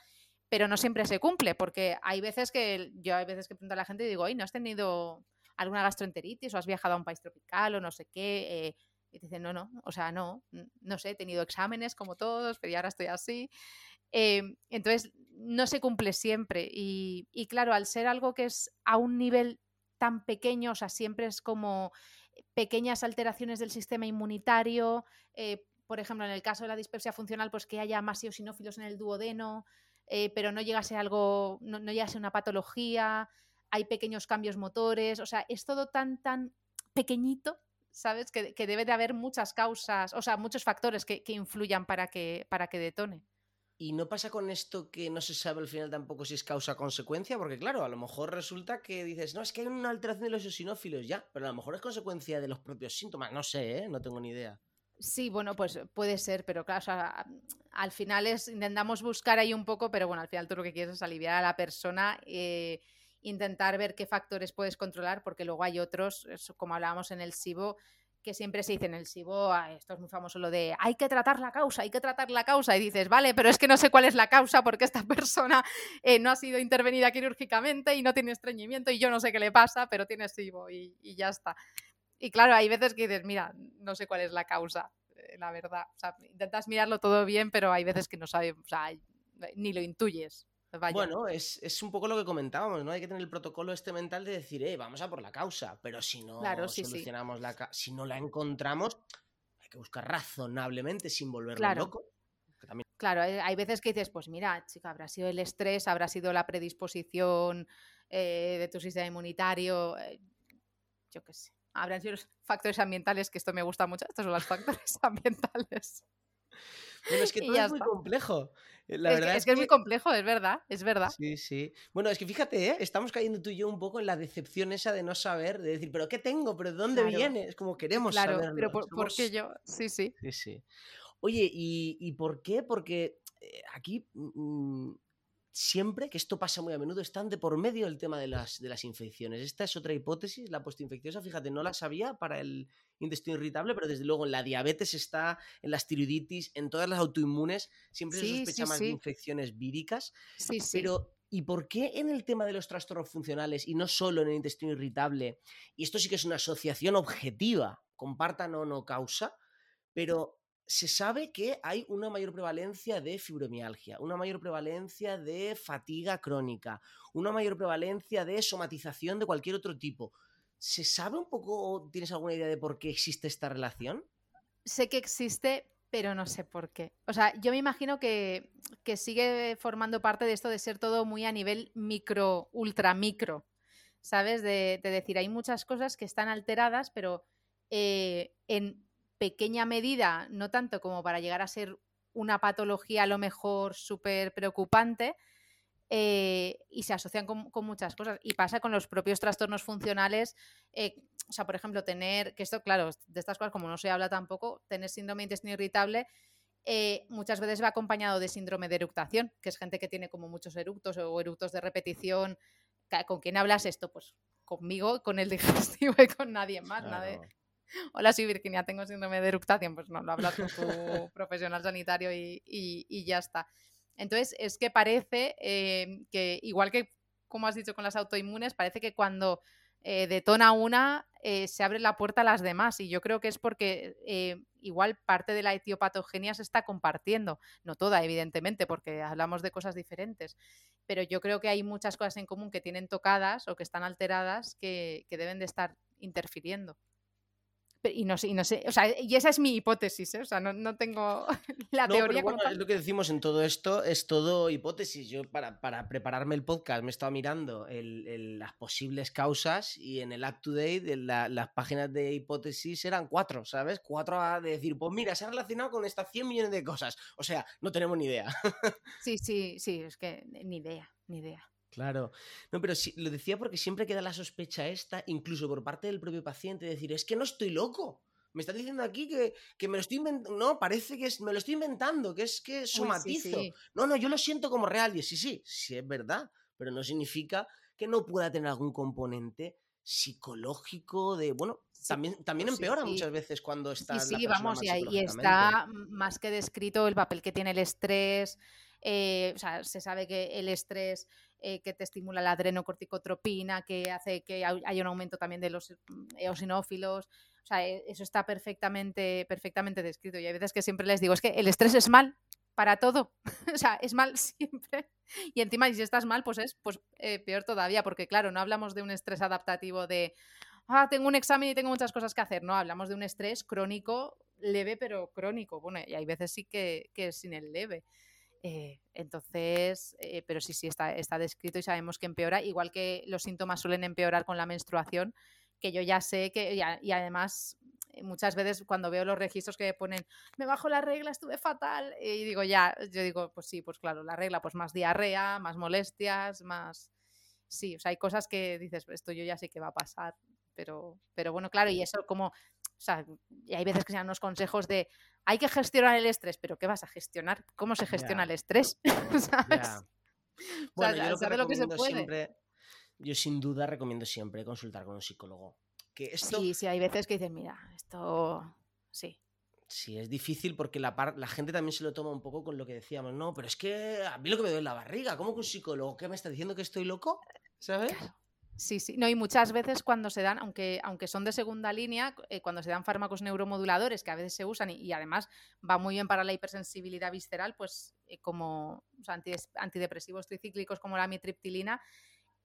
pero no siempre se cumple, porque hay veces que yo hay veces que pregunto a la gente y digo, ¿no has tenido alguna gastroenteritis o has viajado a un país tropical o no sé qué? y te dicen, no, no, o sea, no, no sé, he tenido exámenes como todos, pero ya ahora estoy así. Em, entonces, no se cumple siempre. Y, claro, al ser algo que es a un nivel tan pequeño, o sea, siempre es como pequeñas alteraciones del sistema inmunitario, eh, por ejemplo, en el caso de la dispepsia funcional, pues que haya más eosinófilos en el duodeno, eh, pero no llega a ser algo, no, no, llega a ser una patología, hay pequeños cambios motores, o sea, es todo tan, tan pequeñito, ¿sabes? Que, debe de haber muchas causas, o sea, muchos factores que, que influyan para que, para que detone. Y no pasa con esto que no se sabe al final tampoco si es causa-consecuencia, porque claro, a lo mejor resulta que dices, no, es que hay una alteración de los eosinófilos, ya, pero a lo mejor es consecuencia de los propios síntomas, no sé, ¿eh? no tengo ni idea. Sí, bueno, pues puede ser, pero claro, al final es, intentamos buscar ahí un poco, pero bueno, al final tú lo que quieres es aliviar a la persona, eh, intentar ver qué factores puedes controlar, porque luego hay otros, como hablábamos en el SIBO, que siempre se dice en el SIBO, esto es muy famoso, lo de hay que tratar la causa, hay que tratar la causa, y dices, vale, pero es que no sé cuál es la causa porque esta (laughs) persona eh, no ha sido intervenida quirúrgicamente y no tiene estreñimiento y yo no sé qué le pasa, pero tiene SIBO y, ya está. Y claro, hay veces que dices, mira, no sé cuál es la causa, la verdad. O sea, intentas mirarlo todo bien, pero hay veces que no sabes, o sea, ni lo intuyes. Bueno, es, un poco lo que comentábamos, ¿no? Hay que tener el protocolo este mental de decir, eh, vamos a por la causa, pero si no solucionamos la si no la encontramos, hay que buscar razonablemente sin volverlo loco. Claro, hay veces que dices, pues mira, chica, habrá sido el estrés, habrá sido la predisposición eh, de tu sistema inmunitario, eh, yo qué sé. Habrán sido los factores ambientales, que esto me gusta mucho, estos son los factores (laughs) ambientales. Bueno, es que todo es muy complejo. Eh, la es, verdad que, es, que, es muy complejo, es verdad, es verdad. Sí, sí. Bueno, es que fíjate, ¿eh? estamos cayendo tú y yo un poco en la decepción esa de no saber, de decir, ¿pero qué tengo? ¿Pero de dónde viene? Es como queremos claro, saberlo. Pero por, qué yo? Sí, sí. Sí, sí. Oye, ¿y, y por qué? Porque eh, aquí mm, siempre, que esto pasa muy a menudo, están de por medio el tema de las, de las infecciones. Esta es otra hipótesis, la postinfecciosa, fíjate, no la sabía para el intestino irritable, pero desde luego en la diabetes está, en las tiroiditis, en todas las autoinmunes, siempre se sospecha más de infecciones víricas. Sí, pero ¿Y por qué en el tema de los trastornos funcionales y no solo en el intestino irritable? Y esto sí que es una asociación objetiva, compartan o no causa, pero se sabe que hay una mayor prevalencia de fibromialgia, una mayor prevalencia de fatiga crónica, una mayor prevalencia de somatización de cualquier otro tipo. ¿Se sabe un poco, tienes alguna idea de por qué existe esta relación? Sé que existe, pero no sé por qué. O sea, yo me imagino que, sigue formando parte de esto de ser todo muy a nivel micro, ultra micro, ¿sabes? De, decir, hay muchas cosas que están alteradas, pero eh, en pequeña medida, no tanto como para llegar a ser una patología a lo mejor súper preocupante, eh, y se asocian con, muchas cosas. Y pasa con los propios trastornos funcionales. Eh, o sea, por ejemplo, tener, que esto, claro, de estas cosas como no se habla tampoco, tener síndrome de intestino irritable eh, muchas veces va acompañado de síndrome de eructación, que es gente que tiene como muchos eructos o eructos de repetición. ¿Con quién hablas esto? Pues conmigo, con el (laughs) digestivo y con nadie más. Nadie, hola, soy Virginia, tengo síndrome de eructación, pues no, lo hablas con tu (laughs) profesional sanitario y, ya está. Entonces, es que parece eh, que, igual que como has dicho con las autoinmunes, parece que cuando eh, detona una, eh, se abre la puerta a las demás. Y yo creo que es porque igual parte de la etiopatogenia se está compartiendo. No toda, evidentemente, porque hablamos de cosas diferentes. Pero yo creo que hay muchas cosas en común que tienen tocadas o que están alteradas que deben de estar interfiriendo. Y no sé, y no sé, o sea, y esa es mi hipótesis, ¿eh? o sea, no, no tengo (laughs) la teoría. Pero es lo que decimos en todo esto, es todo hipótesis. Yo para, para prepararme el podcast me he estado mirando el, las posibles causas y en el Up to Date las páginas de hipótesis eran cuatro, ¿sabes? Cuatro a decir, pues mira, se ha relacionado con estas 100 millones de cosas. O sea, no tenemos ni idea. sí, sí, sí, es que ni idea, ni idea. Claro. No, pero sí, lo decía porque siempre queda la sospecha esta, incluso por parte del propio paciente, de decir, es que no estoy loco. Me están diciendo aquí que, que me lo estoy inventando. No, parece que es, me lo estoy inventando, que es que somatizo. No, no, yo lo siento como real. Y sí, sí, sí es verdad. Pero no significa que no pueda tener algún componente psicológico de, bueno, también, también pues empeora muchas veces cuando está... Sí, sí, vamos, y, y está más que descrito el papel que tiene el estrés, eh, o sea, se sabe que el estrés eh, que te estimula la adrenocorticotropina, que hace que haya un aumento también de los mm, eosinófilos. O sea, e, eso está perfectamente, perfectamente descrito. Y hay veces que siempre les digo, es que el estrés es mal para todo. (laughs) o sea, es mal (laughs) siempre. Y encima, si estás mal, pues es pues, eh, peor todavía, porque claro, no hablamos de un estrés adaptativo de, ah, tengo un examen y tengo muchas cosas que hacer. No, hablamos de un estrés crónico, leve, pero crónico. Bueno, y hay veces sí que, que es sin el leve. Eh, entonces, eh, pero sí, sí, está, está descrito y sabemos que empeora, igual que los síntomas suelen empeorar con la menstruación, que yo ya sé que, y, además eh, muchas veces cuando veo los registros que ponen, me bajo la regla, estuve fatal, y digo, ya, yo digo, pues sí, pues claro, la regla, pues más diarrea, más molestias, más... Sí, o sea, hay cosas que dices, esto yo ya sé que va a pasar, pero, pero bueno, claro, y eso como o sea, y hay veces que se dan unos consejos de hay que gestionar el estrés, pero ¿qué vas a gestionar? ¿Cómo se gestiona el estrés? (laughs) Bueno, yo lo que, siempre, yo sin duda recomiendo siempre consultar con un psicólogo. Que esto... Sí, sí, hay veces que dicen, mira, esto sí. Sí, es difícil porque la, la gente también se lo toma un poco con lo que decíamos, no, pero es que a mí lo que me duele la barriga, ¿cómo que un psicólogo? ¿Qué me está diciendo que estoy loco? ¿Sabes? Sí, sí. No, y muchas veces cuando se dan, aunque, aunque son de segunda línea, eh, cuando se dan fármacos neuromoduladores, que a veces se usan y, además va muy bien para la hipersensibilidad visceral, pues eh, como antidepresivos tricíclicos como la mitriptilina,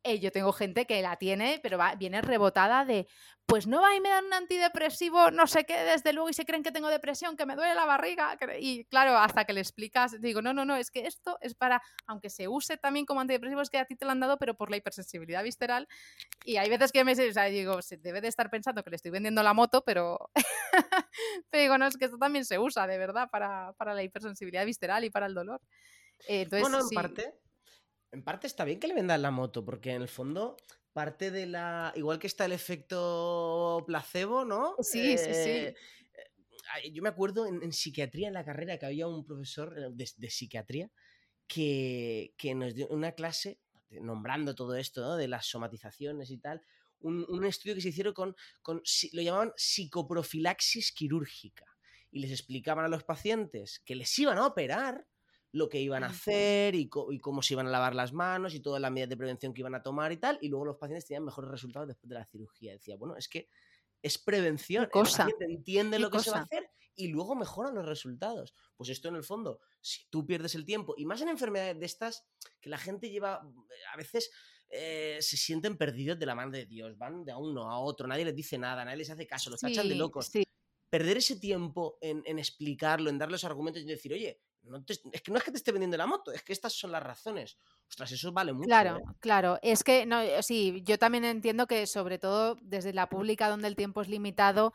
eh, yo tengo gente que la tiene, pero va, viene rebotada de, pues no va y me dan un antidepresivo, no sé qué, desde luego, y se creen que tengo depresión, que me duele la barriga. Y claro, hasta que le explicas, digo, no, no, no, es que esto es para, aunque se use también como antidepresivo, es que a ti te lo han dado, pero por la hipersensibilidad visceral. Y hay veces que me o sea, digo, se debe de estar pensando que le estoy vendiendo la moto, pero, (laughs) pero digo, no, es que esto también se usa, de verdad, para, la hipersensibilidad visceral y para el dolor. Entonces, bueno, en parte en parte está bien que le vendan la moto, porque en el fondo parte de la. Igual que está el efecto placebo, ¿no? Sí, sí, sí. Eh, yo me acuerdo en, psiquiatría, en la carrera, que había un profesor eh, de, psiquiatría que, nos dio una clase nombrando todo esto, ¿no? De las somatizaciones y tal. Un, estudio que se hicieron con, con, lo llamaban psicoprofilaxis quirúrgica. Y les explicaban a los pacientes que les iban a operar lo que iban a hacer y, cómo se iban a lavar las manos y todas las medidas de prevención que iban a tomar y tal, y luego los pacientes tenían mejores resultados después de la cirugía. Decía, bueno, es que es prevención, cosa? el paciente entiende lo que se va a hacer y luego mejoran los resultados. Pues esto en el fondo, si tú pierdes el tiempo, y más en enfermedades de estas, que la gente lleva, a veces eh, se sienten perdidos de la mano de Dios, van de a uno a otro, nadie les dice nada, nadie les hace caso, los tachan de locos. Perder ese tiempo en, en, explicarlo, en dar los argumentos y decir, oye, es que no es que te esté vendiendo la moto, es que estas son las razones. Ostras, eso vale mucho. Claro, ¿eh? claro. Es que, no, eh, sí, yo también entiendo que sobre todo desde la pública donde el tiempo es limitado,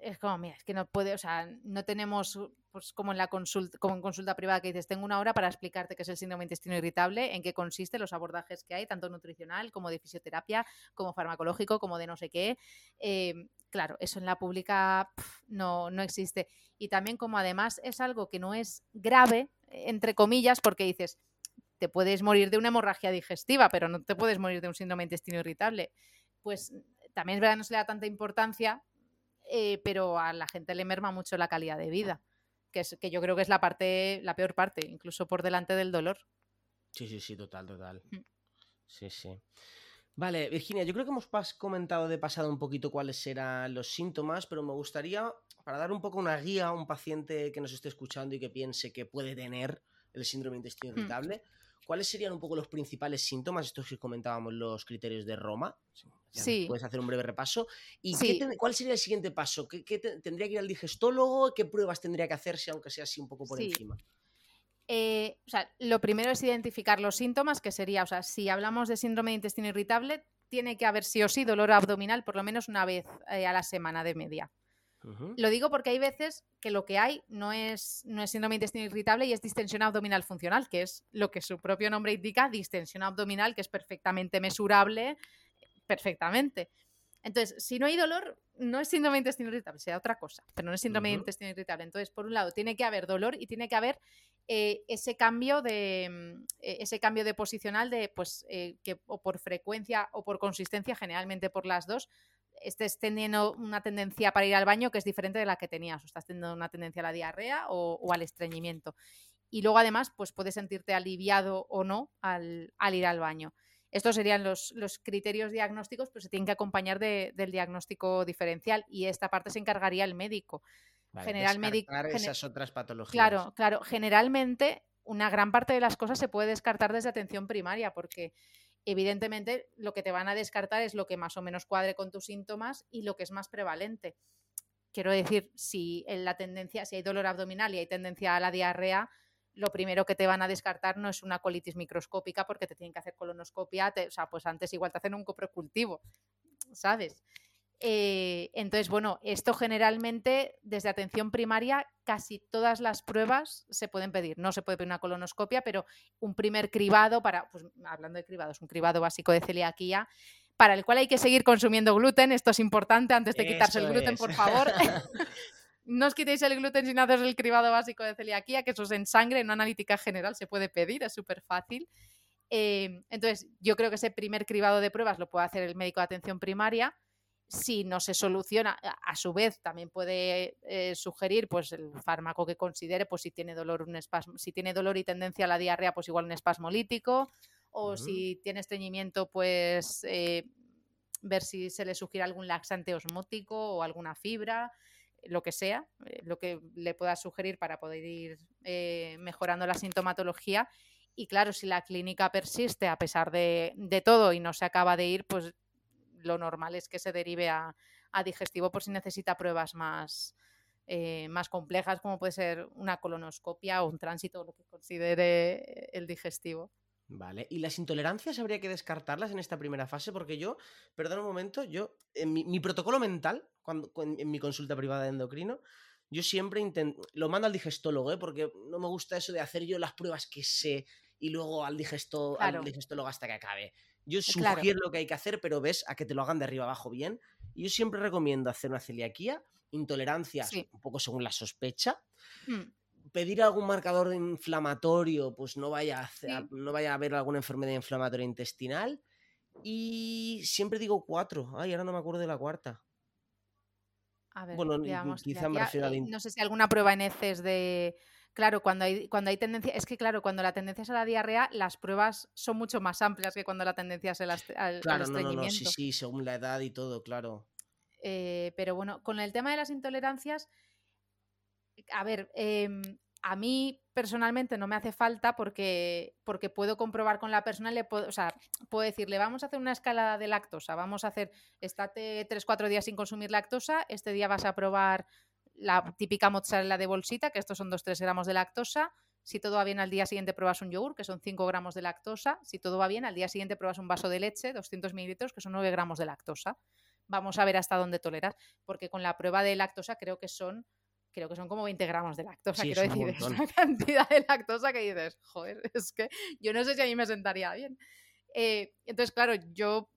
es como, mira, es que no puede, o sea, no tenemos, pues como en la consulta, como en consulta privada que dices, tengo una hora para explicarte qué es el síndrome intestino irritable, en qué consiste, los abordajes que hay, tanto nutricional como de fisioterapia, como farmacológico, como de no sé qué. Em, claro, eso en la pública no, no existe. Y también como además es algo que no es grave, entre comillas, porque dices, te puedes morir de una hemorragia digestiva, pero no te puedes morir de un síndrome intestino irritable. Pues también es verdad, no se le da tanta importancia eh, pero a la gente le merma mucho la calidad de vida, que, es, que yo creo que es la parte, la peor parte, incluso por delante del dolor. Sí, sí, sí, total, total. Mm. Sí, sí. Vale, Virginia, yo creo que hemos comentado de pasado un poquito cuáles eran los síntomas, pero me gustaría, para dar un poco una guía a un paciente que nos esté escuchando y que piense que puede tener el síndrome de intestino hmm. irritable, ¿cuáles serían un poco los principales síntomas? Estos que comentábamos, los criterios de Roma. Sí. Puedes hacer un breve repaso. ¿Y cuál sería el siguiente paso? ¿Qué, ¿Tendría que ir al digestólogo? ¿Qué pruebas tendría que hacerse, aunque sea así un poco por encima? Eh, o sea, lo primero es identificar los síntomas, que sería, o sea, si hablamos de síndrome de intestino irritable, tiene que haber sí o sí dolor abdominal por lo menos una vez eh, a la semana de media. Lo digo porque hay veces que lo que hay no es, no es síndrome de intestino irritable y es distensión abdominal funcional, que es lo que su propio nombre indica, distensión abdominal, que es perfectamente mesurable, perfectamente. Entonces, si no hay dolor, no es síndrome de intestino irritable, sea otra cosa, pero no es síndrome de intestino irritable. Entonces, por un lado, tiene que haber dolor y tiene que haber eh, ese cambio de mm, e, ese cambio de posicional de pues eh, que o por frecuencia o por consistencia, generalmente por las dos, estés teniendo una tendencia para ir al baño que es diferente de la que tenías, o estás teniendo una tendencia a la diarrea o, al estreñimiento. Y luego, además, pues puedes sentirte aliviado o no al ir al baño. Estos serían los, criterios diagnósticos, pero se tienen que acompañar del diagnóstico diferencial y esta parte se encargaría el médico. General esas otras patologías. Claro, claro. Generalmente, una gran parte de las cosas se puede descartar desde atención primaria, porque evidentemente lo que te van a descartar es lo que más o menos cuadre con tus síntomas y lo que es más prevalente. Quiero decir, si en la tendencia, si hay dolor abdominal y hay tendencia a la diarrea, lo primero que te van a descartar no es una colitis microscópica porque te tienen que hacer colonoscopia, o sea, pues antes igual te hacen un coprecultivo, ¿sabes? Eh, entonces, bueno, esto generalmente desde atención primaria casi todas las pruebas se pueden pedir. No se puede pedir una colonoscopia, pero un primer cribado para, pues hablando de cribados, un cribado básico de celiaquía, para el cual hay que seguir consumiendo gluten. Esto es importante antes de quitarse el gluten, por favor. (laughs) (laughs) No os quitéis el gluten sin hacer el cribado básico de celiaquía, que eso es en sangre, en una analítica general se puede pedir, es súper fácil. Eh, entonces, yo creo que ese primer cribado de pruebas lo puede hacer el médico de atención primaria. Si no se soluciona, a su vez también puede eh, sugerir pues, el fármaco que considere, pues si tiene dolor, un espasmo, si tiene dolor y tendencia a la diarrea, pues igual un espasmolítico, o si tiene estreñimiento, pues eh, ver si se le sugiere algún laxante osmótico o alguna fibra lo que sea, eh, lo que le pueda sugerir para poder ir mejorando la sintomatología. Y claro, si la clínica persiste a pesar de, todo y no se acaba de ir, pues lo normal es que se derive a, digestivo por si necesita pruebas más, eh, más complejas, como puede ser una colonoscopia o un tránsito, lo que considere el digestivo. Vale, ¿y las intolerancias habría que descartarlas en esta primera fase? Porque yo, perdón un momento, yo, en mi, protocolo mental, cuando, en mi consulta privada de endocrino, yo siempre intento, lo mando al digestólogo, ¿eh? porque no me gusta eso de hacer yo las pruebas que sé y luego al, digesto, al digestólogo hasta que acabe. Yo eh, sugiero lo que hay que hacer, pero ves a que te lo hagan de arriba abajo bien. Y yo siempre recomiendo hacer una celiaquía, intolerancias un poco según la sospecha. Mm pedir algún marcador inflamatorio, pues no vaya a, no vaya a haber alguna enfermedad inflamatoria intestinal. Y siempre digo cuatro. Ay, ahora no me acuerdo de la cuarta. A ver, bueno, quizá me refiero a eh, No sé si alguna prueba en heces de. Claro, cuando hay, cuando hay tendencia. Es que, claro, cuando la tendencia es a la diarrea, las pruebas son mucho más amplias que cuando la tendencia es al, claro, no, no, no, sí, sí, según la edad y todo, claro. Eh, pero bueno, con el tema de las intolerancias, a ver, em, a mí personalmente no me hace falta porque, porque puedo comprobar con la persona, le puedo, o sea, puedo decirle, vamos a hacer una escalada de lactosa, vamos a hacer, estate 3-4 días sin consumir lactosa, este día vas a probar la típica mozzarella de bolsita, que estos son 2-3 gramos de lactosa, si todo va bien, al día siguiente pruebas un yogur, que son 5 gramos de lactosa. Si todo va bien, al día siguiente pruebas un vaso de leche, 200 mililitros, que son 9 gramos de lactosa. Vamos a ver hasta dónde toleras, porque con la prueba de lactosa creo que son creo que son como 20 gramos de lactosa, quiero decir, es una (laughs) cantidad de lactosa que dices, joder, (laughs) es que yo no sé si a mí me sentaría bien. Eh, entonces, claro, yo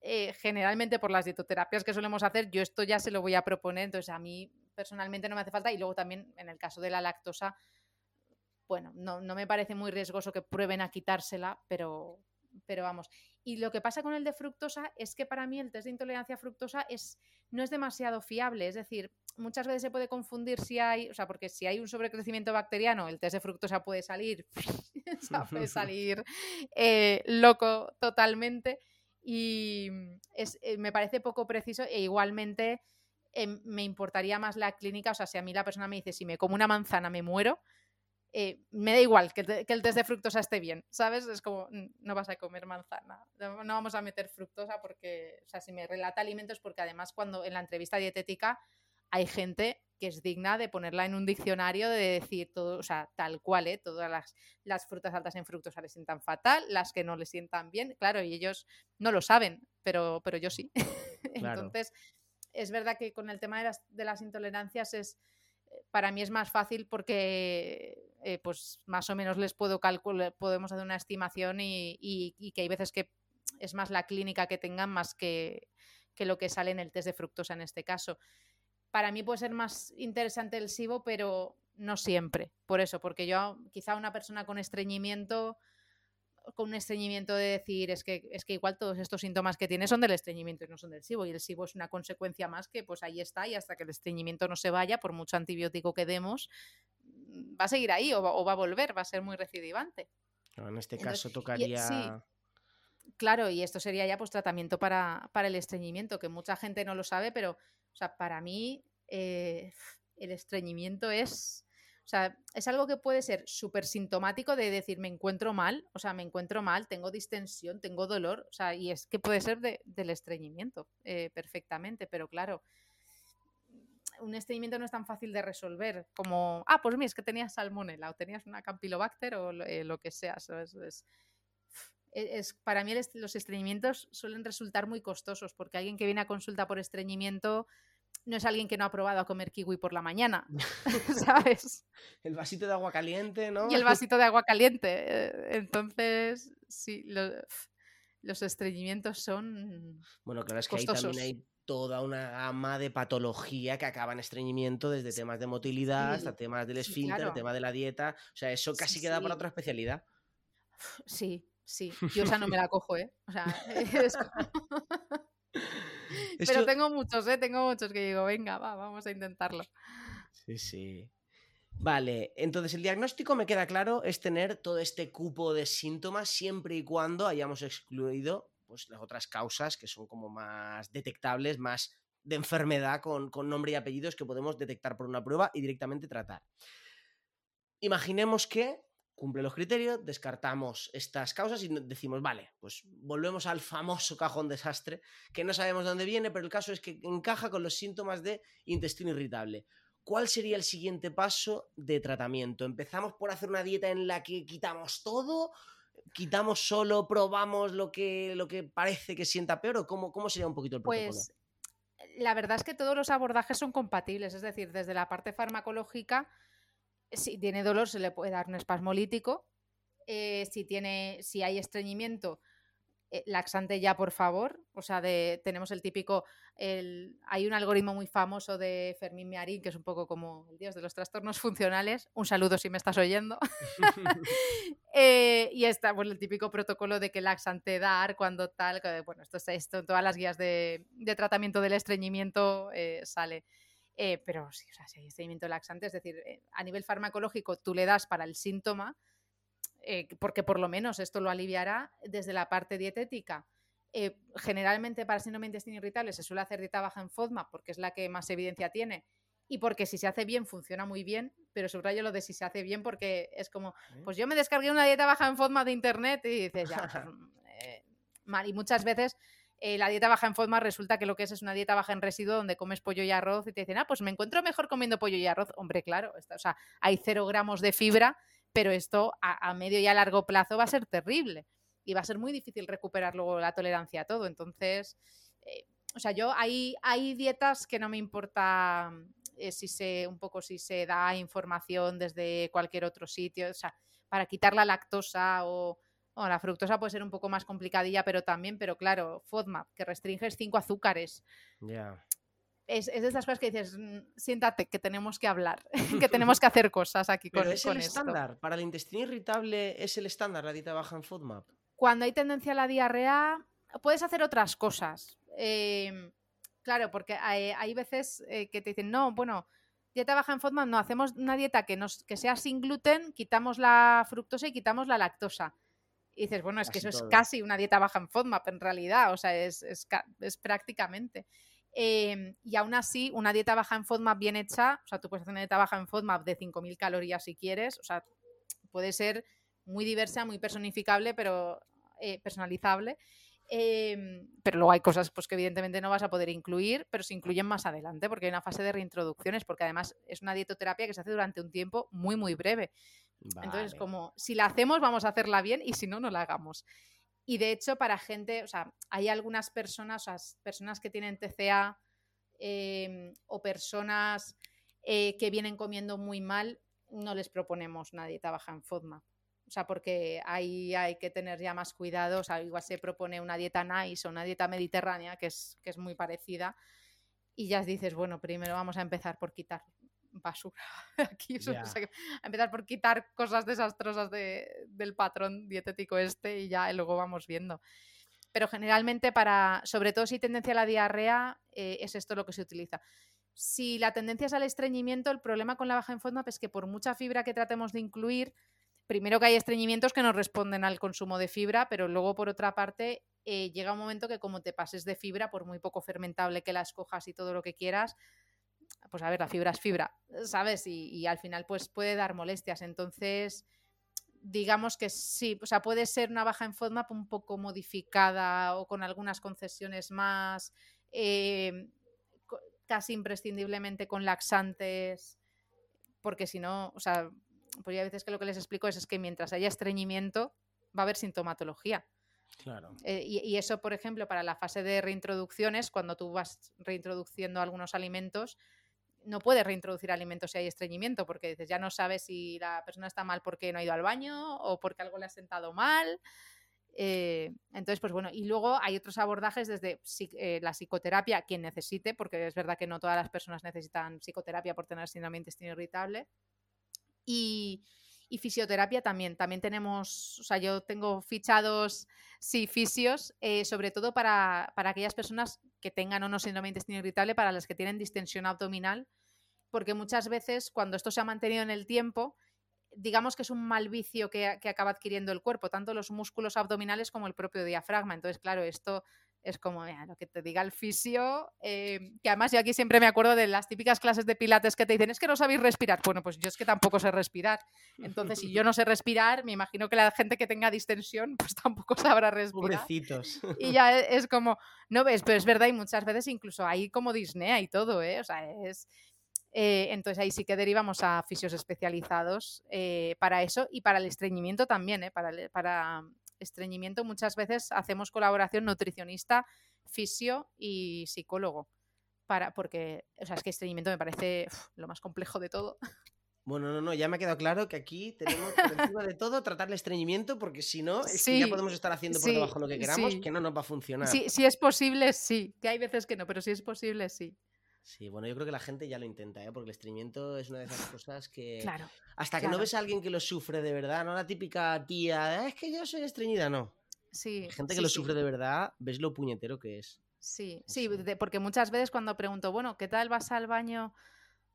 eh, generalmente por las dietoterapias que solemos hacer, yo esto ya se lo voy a proponer, entonces a mí personalmente no me hace falta y luego también en el caso de la lactosa, bueno, no, no me parece muy riesgoso que prueben a quitársela, pero, pero vamos. Y lo que pasa con el de fructosa es que para mí el test de intolerancia a fructosa es, no es demasiado fiable. Es decir, muchas veces se puede confundir si hay, o sea, porque si hay un sobrecrecimiento bacteriano, el test de fructosa puede salir, (laughs) (laughs) puede salir eh, loco totalmente. Y es, eh, me parece poco preciso e igualmente em, me importaría más la clínica, o sea, si a mí la persona me dice, si me como una manzana me muero, eh, me da igual que, el test de fructosa esté bien, ¿sabes? Es como, no vas a comer manzana, no, vamos a meter fructosa porque, o sea, si me relata alimentos, porque además cuando en la entrevista dietética hay gente que es digna de ponerla en un diccionario, de decir todo, o sea, tal cual, ¿eh? Todas las, las frutas altas en fructosa les sientan fatal, las que no les sientan bien, claro, y ellos no lo saben, pero, pero yo sí. (laughs) Entonces, es verdad que con el tema de las, intolerancias es para mí es más fácil porque eh, pues más o menos les puedo calcular, podemos hacer una estimación y, que hay veces que es más la clínica que tengan más que, lo que sale en el test de fructosa en este caso. Para mí puede ser más interesante el SIBO, pero no siempre. Por eso, porque yo quizá una persona con estreñimiento con un estreñimiento de decir es que, es que igual todos estos síntomas que tiene son del estreñimiento y no son del SIBO. Y el SIBO es una consecuencia más que pues ahí está y hasta que el estreñimiento no se vaya, por mucho antibiótico que demos, mm, va a seguir ahí o va, a volver, va a ser muy recidivante. En este caso tocaría... Claro, y esto sería ya pues tratamiento para, para, el estreñimiento, que mucha gente no lo sabe, pero o sea, para mí eh, el estreñimiento es o sea, es algo que puede ser súper sintomático de decir, me encuentro mal, o sea, me encuentro mal, tengo distensión, tengo dolor, o sea, y es que puede ser del estreñimiento eh, perfectamente, pero claro, un estreñimiento no es tan fácil de resolver como, ah, pues mira, es que tenías salmonella o tenías una campylobacter o lo, eh, que sea. es, para mí los estreñimientos suelen resultar muy costosos porque alguien que viene a consulta por estreñimiento no es alguien que no ha probado a comer kiwi por la mañana, (laughs) (laughs) ¿sabes? El vasito de agua caliente, ¿no? Y el vasito de agua caliente. Eh, entonces, sí, los estreñimientos son. Bueno, claro, es que ahí también hay toda una gama de patología que acaba en estreñimiento, desde temas de motilidad hasta temas del esfínter, tema de la dieta. O sea, eso casi queda para otra especialidad. Sí, sí. Yo esa no me (laughs) la cojo, ¿eh? O sea, es (laughs) Pero tengo muchos, ¿eh? Tengo muchos que digo, venga, va, vamos a intentarlo. Sí, sí. Vale, entonces el diagnóstico me queda claro, es tener todo este cupo de síntomas siempre y cuando hayamos excluido pues, las otras causas que son como más detectables, más de enfermedad con, con nombre y apellidos que podemos detectar por una prueba y directamente tratar. Imaginemos que cumple los criterios, descartamos estas causas y decimos, vale, pues volvemos al famoso cajón desastre, que no sabemos dónde viene, pero el caso es que encaja con los síntomas de intestino irritable. ¿Cuál sería el siguiente paso de tratamiento? ¿Empezamos por hacer una dieta en la que quitamos todo? ¿Quitamos solo, probamos lo que, lo que parece que sienta peor? ¿O cómo, cómo sería un poquito el protocolo? Pues la verdad es que todos los abordajes son compatibles, es decir, desde la parte farmacológica si tiene dolor se le puede dar un espasmolítico. Eh, si, tiene, si hay estreñimiento, eh, laxante ya, por favor. O sea, de, tenemos el típico, el, hay un algoritmo muy famoso de Fermín Miarín, que es un poco como el dios de los trastornos funcionales. Un saludo si me estás oyendo. (laughs) (laughs) Eh, y está pues, el típico protocolo de que laxante dar cuando tal, bueno, esto, esto en todas las guías de, de tratamiento del estreñimiento sale. Eh, pero sí, o sea, si hay estreñimiento laxante, es decir, eh, a nivel farmacológico tú le das para el síntoma, eh, porque por lo menos esto lo aliviará desde la parte dietética. generalmente para síndrome de intestino irritable se suele hacer dieta baja en FODMAP porque es la que más evidencia tiene y porque si se hace bien funciona muy bien, pero subrayo lo de si se hace bien porque es como, pues yo me descargué una dieta baja en FODMAP de internet y dices, ya, pues, (laughs) mal. Y muchas veces eh, la dieta baja en FODMAP resulta que lo que es es una dieta baja en residuo donde comes pollo y arroz y te dicen, ah, pues me encuentro mejor comiendo pollo y arroz. Hombre, claro, o sea, hay cero gramos de fibra, pero esto a, medio y a largo plazo va a ser terrible y va a ser muy difícil recuperar luego la tolerancia a todo. Entonces, eh, o sea, yo hay, hay dietas que no me importa eh, si se, un poco si se da información desde cualquier otro sitio, o sea, para quitar la lactosa o bueno, la fructosa puede ser un poco más complicadilla, pero también, pero claro, FODMAP, que restringes cinco azúcares. Ya. Es, de estas cosas que dices, mm, siéntate, que tenemos que hablar, (laughs) que tenemos (laughs) que hacer cosas aquí pero con, es el estándar. Para el intestino irritable es el estándar la dieta baja en FODMAP. Cuando hay tendencia a la diarrea, puedes hacer otras cosas. Em, claro, porque hay, veces eh, que te dicen, no, bueno, dieta baja en FODMAP, no, hacemos una dieta que, nos, que sea sin gluten, quitamos la fructosa y quitamos la lactosa Y dices, bueno, es que Casi eso todo. es casi una dieta baja en FODMAP en realidad, o sea, es, es es prácticamente. Em, y aún así, una dieta baja en FODMAP bien hecha, o sea, tú puedes hacer una dieta baja en FODMAP de 5.000 calorías si quieres, o sea, puede ser muy diversa, muy personificable, pero eh, personalizable. em, pero luego hay cosas pues, que evidentemente no vas a poder incluir, pero se incluyen más adelante, porque hay una fase de reintroducciones, porque además es una dietoterapia que se hace durante un tiempo muy, muy breve. Entonces, como si la hacemos, vamos a hacerla bien y si no, no la hagamos. Y de hecho, para gente, o sea, hay algunas personas, o sea, personas que tienen TCA eh, o personas eh, que vienen comiendo muy mal, no les proponemos una dieta baja en FODMAP. O sea, porque ahí hay que tener ya más cuidado. O sea, igual se propone una dieta nice o una dieta mediterránea, que es, que es muy parecida. Y ya dices, bueno, primero vamos a empezar por quitar basura (laughs) aquí. Ya. o sea, que- a empezar por quitar cosas desastrosas de- del patrón dietético este y ya luego vamos viendo. Pero generalmente para, sobre todo si hay tendencia a la diarrea, eh, es esto lo que se utiliza. Si la tendencia es al estreñimiento, el problema con la baja en FODMAP es que por mucha fibra que tratemos de incluir, primero que hay estreñimientos que no responden al consumo de fibra, pero luego por otra parte eh, llega un momento que como te pases de fibra, por muy poco fermentable que la escojas y todo lo que quieras, pues a ver, la fibra es fibra, ¿sabes? Y, y al final pues puede dar molestias. Entonces, digamos que sí, o sea, puede ser una baja en FODMAP un poco modificada o con algunas concesiones más, eh, co- casi imprescindiblemente con laxantes, porque si no, o sea, pues ya a veces que lo que les explico es, es que mientras haya estreñimiento va a haber sintomatología. Claro. Eh, y, y eso, por ejemplo, para la fase de reintroducciones, cuando tú vas reintroduciendo algunos alimentos, no puedes reintroducir alimentos si hay estreñimiento, porque dices, ya no sabes si la persona está mal porque no ha ido al baño o porque algo le ha sentado mal. Eh, entonces, pues bueno, y luego hay otros abordajes desde eh, la psicoterapia, quien necesite, porque es verdad que no todas las personas necesitan psicoterapia por tener síndrome de intestino irritable. Y, y fisioterapia también. También tenemos, o sea, yo tengo fichados, sí, fisios, eh, sobre todo para, para aquellas personas que tengan o no síndrome de intestino irritable, para las que tienen distensión abdominal, porque muchas veces cuando esto se ha mantenido en el tiempo, digamos que es un mal vicio que, que acaba adquiriendo el cuerpo, tanto los músculos abdominales como el propio diafragma. Entonces, claro, esto es como mira, lo que te diga el fisio, eh, que además yo aquí siempre me acuerdo de las típicas clases de pilates que te dicen, es que no sabéis respirar. Bueno, pues yo es que tampoco sé respirar. Entonces, si yo no sé respirar, me imagino que la gente que tenga distensión, pues tampoco (laughs) sabrá respirar. Pobrecitos. Y ya e- es como, no ves, pero es verdad, y muchas veces incluso hay como disnea y todo, ¿eh? O sea, es... eh, entonces ahí sí que derivamos a fisios especializados eh, para eso y para el estreñimiento también, ¿eh? Para, para estreñimiento muchas veces hacemos colaboración nutricionista, fisio y psicólogo. Para, porque, o sea, es que estreñimiento me parece uf, lo más complejo de todo. Bueno, no, no, ya me ha quedado claro que aquí tenemos por (laughs) encima de todo tratar el estreñimiento, porque si no, es que ya podemos estar haciendo por sí, debajo lo que queramos, sí. que no nos va a funcionar. Si, si es posible, sí. Que hay veces que no, pero si es posible, sí. Sí, bueno, yo creo que la gente ya lo intenta, ¿eh? porque el estreñimiento es una de esas cosas que Claro. hasta que no ves a alguien que lo sufre de verdad, no la típica tía, "Ah, es que yo soy estreñida, no. Sí. Gente que sí, lo sí. sufre de verdad, ves lo puñetero que es. Sí, sí, de- porque muchas veces cuando pregunto, bueno, ¿qué tal vas al baño?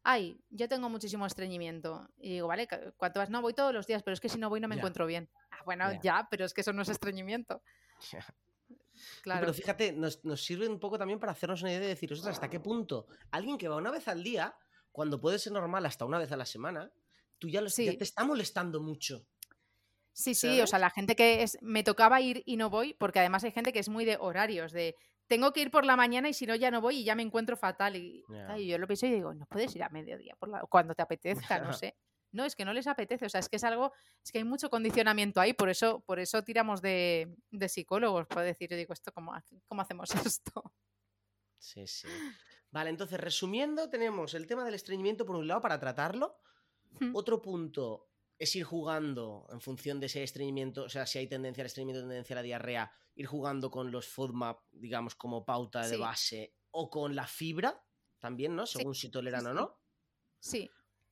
Ay, yo tengo muchísimo estreñimiento. Y digo, vale, cu- ¿cuánto vas? No, voy todos los días, pero es que si no voy no me Ya. encuentro bien. Ah, bueno, Ya. ya, pero es que eso no es estreñimiento. (laughs) No, Claro. Pero fíjate, nos, nos sirve un poco también para hacernos una idea de decir, ostras, ¿hasta qué punto alguien que va una vez al día, cuando puede ser normal hasta una vez a la semana, tú ya, lo, ya Sí. te está molestando mucho? Sí, sí, o sea, la gente que es, me tocaba ir y no voy, porque además hay gente que es muy de horarios, de tengo que ir por la mañana y si no ya no voy y ya me encuentro fatal. Y, y yo lo pienso y digo, no puedes ir a mediodía, por la, cuando te apetezca, no (laughs) sé. No, es que no les apetece, o sea, es que es algo, es que hay mucho condicionamiento ahí, por eso, por eso tiramos de, de psicólogos, por decir, yo digo, esto cómo, cómo hacemos (laughs) esto. Sí, sí. Vale, entonces, resumiendo, tenemos el tema del estreñimiento por un lado para tratarlo. Hmm. Otro punto es ir jugando en función de ese estreñimiento, o sea, si hay tendencia al estreñimiento, tendencia a la diarrea, ir jugando con los FODMAP, digamos, como pauta de Sí. base, o con la fibra, también, ¿no? Sí, Según si toleran o no. Sí,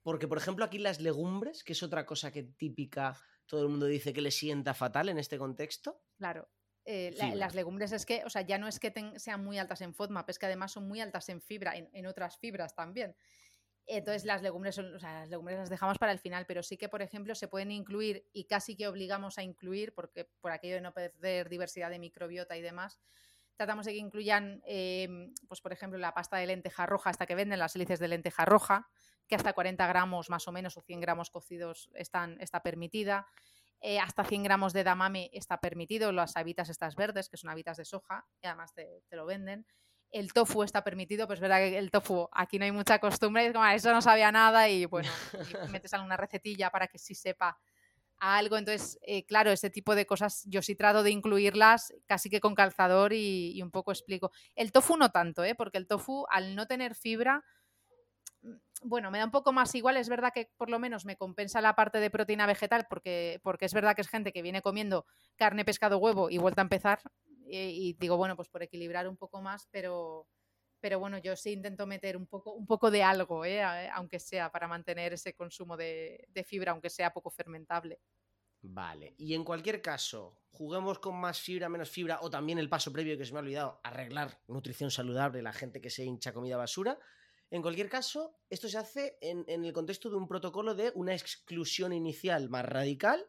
Porque, por ejemplo, aquí las legumbres, que es otra cosa que típica, todo el mundo dice que le sienta fatal en este contexto. Claro. Eh, la- las legumbres es que, o sea, ya no es que ten- sean muy altas en FODMAP, es que además son muy altas en fibra, en, en otras fibras también. Entonces las legumbres, o sea, las legumbres las dejamos para el final, pero sí que, por ejemplo, se pueden incluir y casi que obligamos a incluir, porque por aquello de no perder diversidad de microbiota y demás, tratamos de que incluyan, em, pues por ejemplo, la pasta de lenteja roja, hasta que venden las hélices de lenteja roja, que hasta 40 gramos más o menos o 100 gramos cocidos están, está permitida. Eh, hasta 100 gramos de damame está permitido, las habitas estas verdes, que son habitas de soja, y además te, lo venden el tofu está permitido, pues es verdad que el tofu aquí no hay mucha costumbre, es como, ah, eso no sabía nada y bueno, metes alguna recetilla para que sí sepa algo. Entonces, eh, claro, ese tipo de cosas yo sí trato de incluirlas casi que con calzador y, un poco explico. El tofu no tanto, ¿eh? porque el tofu al no tener fibra, bueno, me da un poco más igual. Es verdad que por lo menos me compensa la parte de proteína vegetal porque, porque es verdad que es gente que viene comiendo carne, pescado, huevo y vuelta a empezar y, digo, bueno, pues por equilibrar un poco más, pero, pero bueno, yo sí intento meter un poco, un poco de algo, ¿eh? aunque sea para mantener ese consumo de, fibra, aunque sea poco fermentable. Vale, y en cualquier caso, juguemos con más fibra, menos fibra, o también el paso previo que se me ha olvidado, arreglar nutrición saludable, la gente que se hincha comida basura. En cualquier caso, esto se hace en, el contexto de un protocolo de una exclusión inicial más radical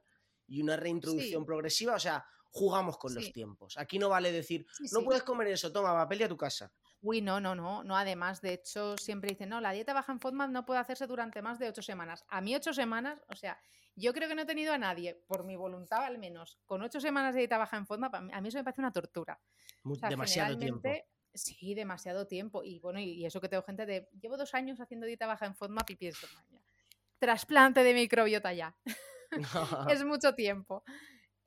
y una reintroducción progresiva. O sea, jugamos con los tiempos. Aquí no vale decir, no puedes comer eso, toma, papel y a tu casa. Uy, no, no, no, no. Además, de hecho, siempre dicen, no, la dieta baja en FODMAP no puede hacerse durante más de ocho semanas. A mí ocho semanas, o sea, yo creo que no he tenido a nadie, por mi voluntad al menos, con ocho semanas de dieta baja en FODMAP, a mí eso me parece una tortura. demasiado tiempo. Sí, demasiado tiempo. Y bueno, y eso que tengo gente de, llevo dos años haciendo dieta baja en FODMAP y pienso, trasplante de microbiota ya. (laughs) es (laughs) mucho tiempo.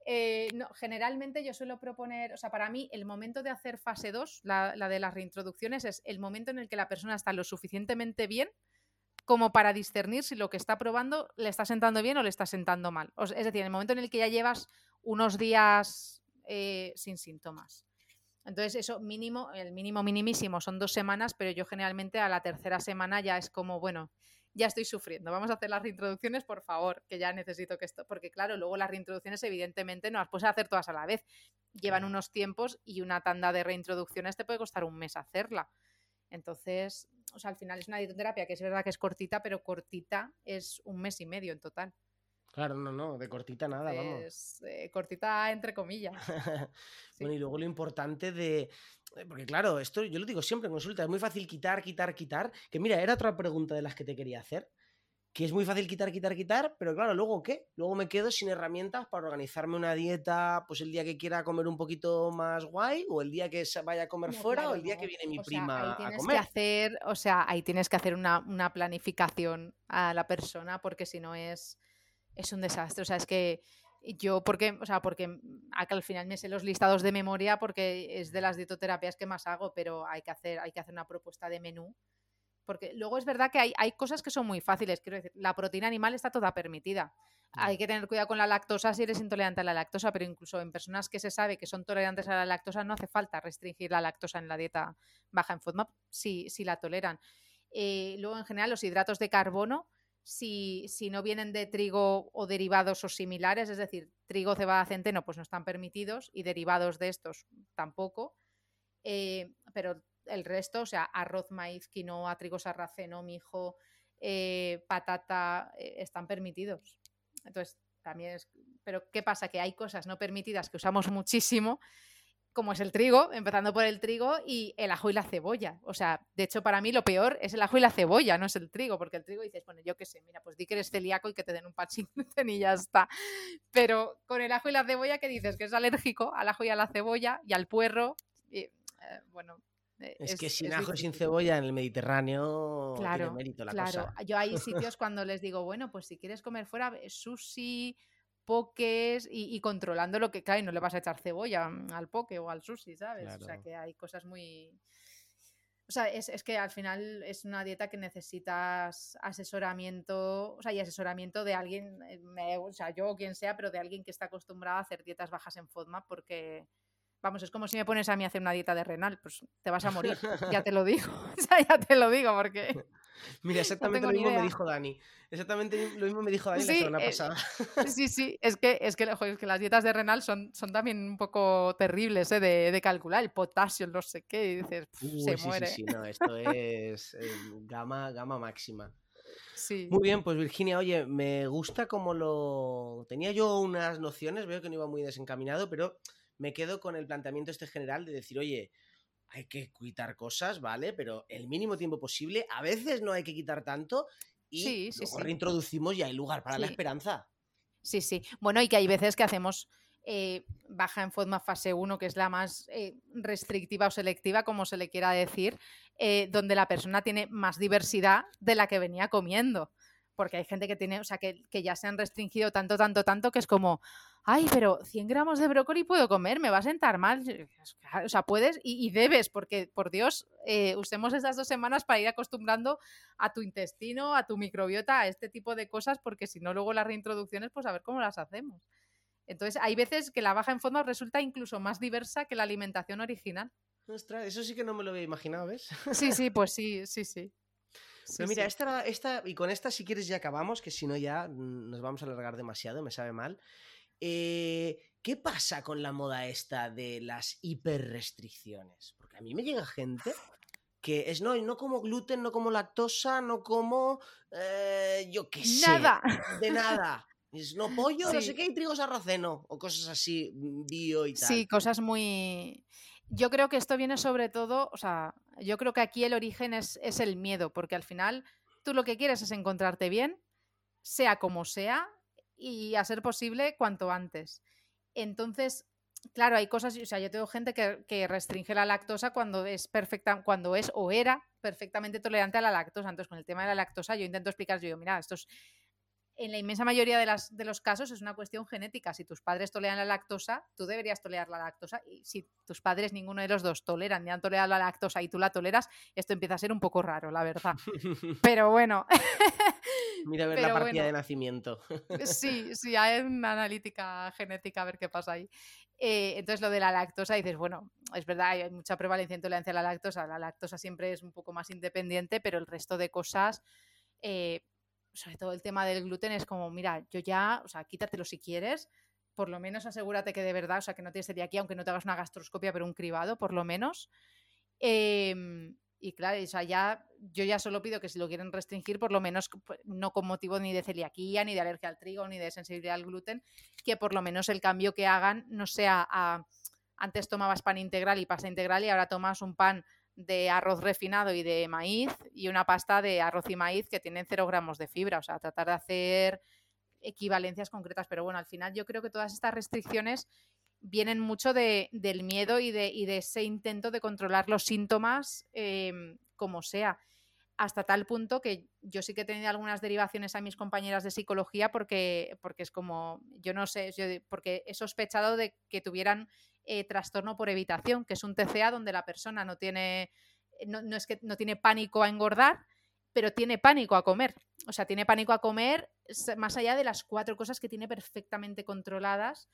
Eh, no, generalmente yo suelo proponer, o sea, para mí el momento de hacer fase 2, la, de las reintroducciones, es el momento en el que la persona está lo suficientemente bien como para discernir si lo que está probando le está sentando bien o le está sentando mal. es decir, en el momento en el que ya llevas unos días eh, sin síntomas. Entonces, eso mínimo, el mínimo minimísimo son dos semanas, pero yo generalmente a la tercera semana ya es como, bueno, ya estoy sufriendo, vamos a hacer las reintroducciones, por favor, que ya necesito que esto, porque claro, luego las reintroducciones evidentemente no las puedes hacer todas a la vez, llevan unos tiempos y una tanda de reintroducciones te puede costar un mes hacerla. Entonces, o sea, al final es una dietoterapia que es verdad que es cortita, pero cortita es un mes y medio en total. Claro, no, no, de cortita nada, vamos. Es eh, cortita entre comillas. (laughs) Bueno, y luego lo importante de. Eh, porque claro, esto yo lo digo siempre en consulta, es muy fácil quitar, quitar, quitar. Que mira, era otra pregunta de las que te quería hacer. Que es muy fácil quitar, quitar, quitar, pero claro, luego qué? Luego me quedo sin herramientas para organizarme una dieta, pues el día que quiera comer un poquito más guay, o el día que vaya a comer fuera, o el día que viene mi prima a comer. Que hacer, o sea, ahí tienes que hacer una, una planificación a la persona, porque si no es es un desastre. O sea, es que yo, porque, o sea, porque al final me sé los listados de memoria porque es de las dietoterapias que más hago, pero hay que hacer, hay que hacer una propuesta de menú. Porque luego es verdad que hay, hay cosas que son muy fáciles. Quiero decir, la proteína animal está toda permitida. Hay que tener cuidado con la lactosa si eres intolerante a la lactosa, pero incluso en personas que se sabe que son tolerantes a la lactosa no hace falta restringir la lactosa en la dieta baja en FODMAP si, si la toleran. Eh, luego, en general, los hidratos de carbono si, si, no vienen de trigo o derivados o similares, es decir, trigo, cebada, centeno, pues no están permitidos y derivados de estos tampoco. Eh, pero el resto, o sea, arroz, maíz, quinoa, trigo sarraceno, mijo, eh, patata, eh, están permitidos. Entonces, también es. Pero, ¿qué pasa? Que hay cosas no permitidas que usamos muchísimo como es el trigo, empezando por el trigo y el ajo y la cebolla. O sea, de hecho, para mí lo peor es el ajo y la cebolla, no es el trigo, porque el trigo dices, bueno, yo qué sé, mira, pues di que eres celíaco y que te den un patching (laughs) y ya está. Pero con el ajo y la cebolla, ¿qué dices? Que es alérgico al ajo y a la cebolla y al puerro. Y, eh, bueno. Eh, es, que sin ajo y sin cebolla en el Mediterráneo claro, tiene mérito la claro. Yo hay (laughs) sitios cuando les digo, bueno, pues si quieres comer fuera, sushi, poques y, controlando lo que cae. No le vas a echar cebolla mm, al poke o al sushi, ¿sabes? O sea que hay cosas muy... O sea, es, que al final es una dieta que necesitas asesoramiento, o sea, y asesoramiento de alguien, eh, o sea, yo o quien sea, pero de alguien que está acostumbrado a hacer dietas bajas en FODMAP porque, vamos, es como si me pones a mí a hacer una dieta de renal, pues te vas a morir, ya te lo digo, (laughs) o sea, ya te lo digo porque... Mira, (laughs) exactamente lo mismo me dijo Dani. Exactamente lo mismo me dijo Dani la semana eh, pasada. Sí, sí, es que, es que, es que las dietas de renal son, son también un poco terribles ¿eh? de, de, calcular, el potasio, no sé qué, y dices, se muere. Sí, sí, no, esto es eh, gama, gama máxima. Sí. Muy bien, pues Virginia, oye, me gusta como lo... Tenía yo unas nociones, veo que no iba muy desencaminado, pero me quedo con el planteamiento este general de decir, oye, hay que quitar cosas, ¿vale? Pero el mínimo tiempo posible, a veces no hay que quitar tanto y luego reintroducimos y hay lugar para la esperanza. Sí, sí. Bueno, y que hay veces que hacemos eh, baja en forma fase 1, que es la más eh, restrictiva o selectiva, como se le quiera decir, eh, donde la persona tiene más diversidad de la que venía comiendo. Porque hay gente que tiene, o sea, que, que ya se han restringido tanto, tanto, tanto, que es como, ay, pero 100 gramos de brócoli puedo comer, me va a sentar mal. O sea, puedes y, debes, porque por Dios, eh, usemos estas dos semanas para ir acostumbrando a tu intestino, a tu microbiota, a este tipo de cosas, porque si no, luego las reintroducciones, pues a ver cómo las hacemos. Entonces, hay veces que la baja en fondo resulta incluso más diversa que la alimentación original. Ostras, eso sí que no me lo había imaginado, ¿ves? Sí, sí, pues (laughs) sí, sí, sí. Pero mira, esta, esta, y con esta si quieres ya acabamos, que si no ya nos vamos a alargar demasiado, me sabe mal. Eh, ¿Qué pasa con la moda esta de las hiperrestricciones? Porque a mí me llega gente que es no, no como gluten, no como lactosa, no como eh, yo qué sé, nada. de nada. Es no pollo, no sé qué, y trigo sarraceno, o cosas así, mm, bio y tal. Sí, cosas muy. Yo creo que esto viene sobre todo, o sea, yo creo que aquí el origen es, el miedo, porque al final tú lo que quieres es encontrarte bien, sea como sea, y a ser posible cuanto antes. Entonces, claro, hay cosas, o sea, yo tengo gente que, restringe la lactosa cuando es perfecta, cuando es o era perfectamente tolerante a la lactosa. Entonces, con el tema de la lactosa, yo intento explicar, yo digo, mira, esto es en la inmensa mayoría de, las, de, los casos es una cuestión genética. Si tus padres toleran la lactosa, tú deberías tolerar la lactosa. Y si tus padres, ninguno de los dos, toleran ni han tolerado la lactosa y tú la toleras, esto empieza a ser un poco raro, la verdad. (laughs) Pero bueno. (laughs) Mira a ver la partida de nacimiento. sí, (laughs) sí, hay una analítica genética a ver qué pasa ahí. Eh, entonces, lo de la lactosa, dices, bueno, es verdad, hay mucha prevalencia en tolerancia a la lactosa. La lactosa siempre es un poco más independiente, pero el resto de cosas. Eh, sobre todo el tema del gluten es como, mira, yo ya, o sea, quítatelo si quieres, por lo menos asegúrate que de verdad, o sea, que no tienes aquí, aunque no te hagas una gastroscopia, pero un cribado, por lo menos. Em, y claro, o sea, ya, yo ya solo pido que si lo quieren restringir, por lo menos pues, no con motivo ni de celiaquía, ni de alergia al trigo, ni de sensibilidad al gluten, que por lo menos el cambio que hagan no sea a, antes tomabas pan integral y pasta integral y ahora tomas un pan de arroz refinado y de maíz y una pasta de arroz y maíz que tienen 0 gramos de fibra. O sea, tratar de hacer equivalencias concretas. Pero bueno, al final yo creo que todas estas restricciones vienen mucho de, del miedo y de, y de, ese intento de controlar los síntomas em, como sea. Hasta tal punto que yo sí que he tenido algunas derivaciones a mis compañeras de psicología porque, porque es como, yo no sé, porque he sospechado de que tuvieran eh, trastorno por evitación, que es un TCA donde la persona no tiene, eh, no, es que no tiene pánico a engordar, pero tiene pánico a comer. O sea, tiene pánico a comer más allá de las cuatro cosas que tiene perfectamente controladas.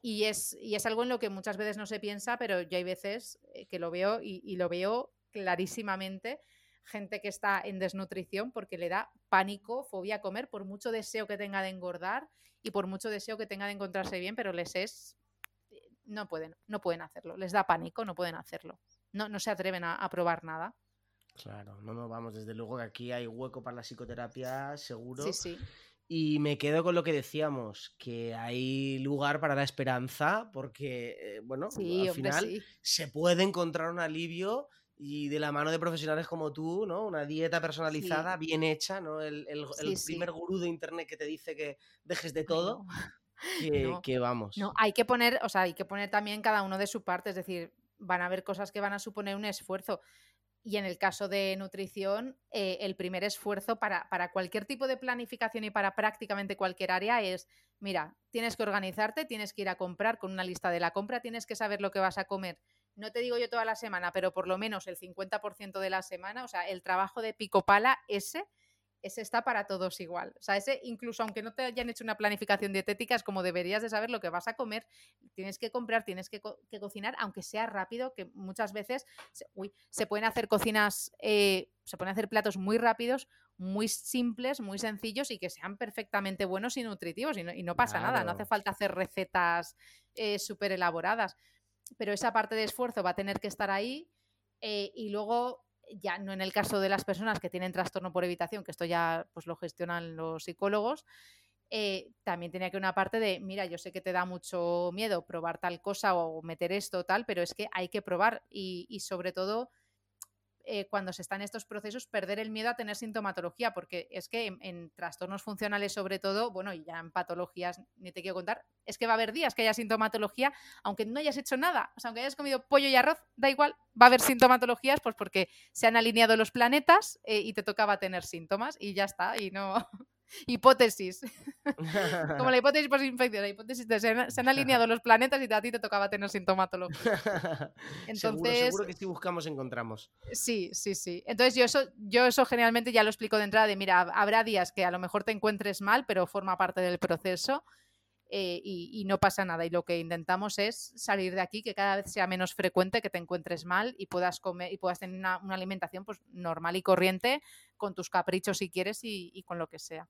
Y es, y es algo en lo que muchas veces no se piensa, pero yo hay veces eh, que lo veo y, lo veo clarísimamente gente que está en desnutrición porque le da pánico, fobia a comer, por mucho deseo que tenga de engordar y por mucho deseo que tenga de encontrarse bien, pero les es no pueden, no pueden hacerlo. Les da pánico, no pueden hacerlo. No, no se atreven a, probar nada. Claro, no, no, vamos, desde luego que aquí hay hueco para la psicoterapia, seguro. Sí, sí. Y me quedo con lo que decíamos, que hay lugar para la esperanza, porque, eh, bueno, al final se puede encontrar un alivio y de la mano de profesionales como tú, ¿no? Una dieta personalizada, bien hecha, ¿no? El, primer gurú de internet que te dice que dejes de todo (laughs) que, vamos. No, hay que poner, o sea, hay que poner también cada uno de su parte, es decir, van a haber cosas que van a suponer un esfuerzo. Y en el caso de nutrición, eh, el primer esfuerzo para, para, cualquier tipo de planificación y para prácticamente cualquier área es, mira, tienes que organizarte, tienes que ir a comprar con una lista de la compra, tienes que saber lo que vas a comer. No te digo yo toda la semana, pero por lo menos el 50% de la semana, o sea, el trabajo de pico pala ese ese está para todos igual. O sea, ese, incluso aunque no te hayan hecho una planificación dietética, es como deberías de saber lo que vas a comer, tienes que comprar, tienes que, cocinar, aunque sea rápido, que muchas veces se, se pueden hacer cocinas, eh, se pueden hacer platos muy rápidos, muy simples, muy sencillos y que sean perfectamente buenos y nutritivos y no, pasa nada, no hace falta hacer recetas eh, súper elaboradas. Pero esa parte de esfuerzo va a tener que estar ahí eh, y luego ya no en el caso de las personas que tienen trastorno por evitación, que esto ya pues lo gestionan los psicólogos, eh, también tenía que una parte de, mira, yo sé que te da mucho miedo probar tal cosa o meter esto tal, pero es que hay que probar y, y sobre todo eh, cuando se está en estos procesos, perder el miedo a tener sintomatología, porque es que en, trastornos funcionales sobre todo, bueno, y ya en patologías ni te quiero contar, es que va a haber días que haya sintomatología, aunque no hayas hecho nada, o sea, aunque hayas comido pollo y arroz, da igual, va a haber sintomatologías, pues porque se han alineado los planetas eh, y te tocaba tener síntomas y ya está, y no, (laughs) hipótesis. (laughs) Como la hipótesis por infección, la hipótesis de se han, alineado los planetas y a ti te tocaba tener sintomatología. (laughs) Entonces, seguro, que si buscamos encontramos. Sí, sí, sí. Entonces yo eso, yo eso generalmente ya lo explico de entrada de, mira, habrá días que a lo mejor te encuentres mal, pero forma parte del proceso. Eh, y, no pasa nada. Y lo que intentamos es salir de aquí, que cada vez sea menos frecuente que te encuentres mal y puedas comer y puedas tener una, alimentación pues, normal y corriente con tus caprichos si quieres y con lo que sea.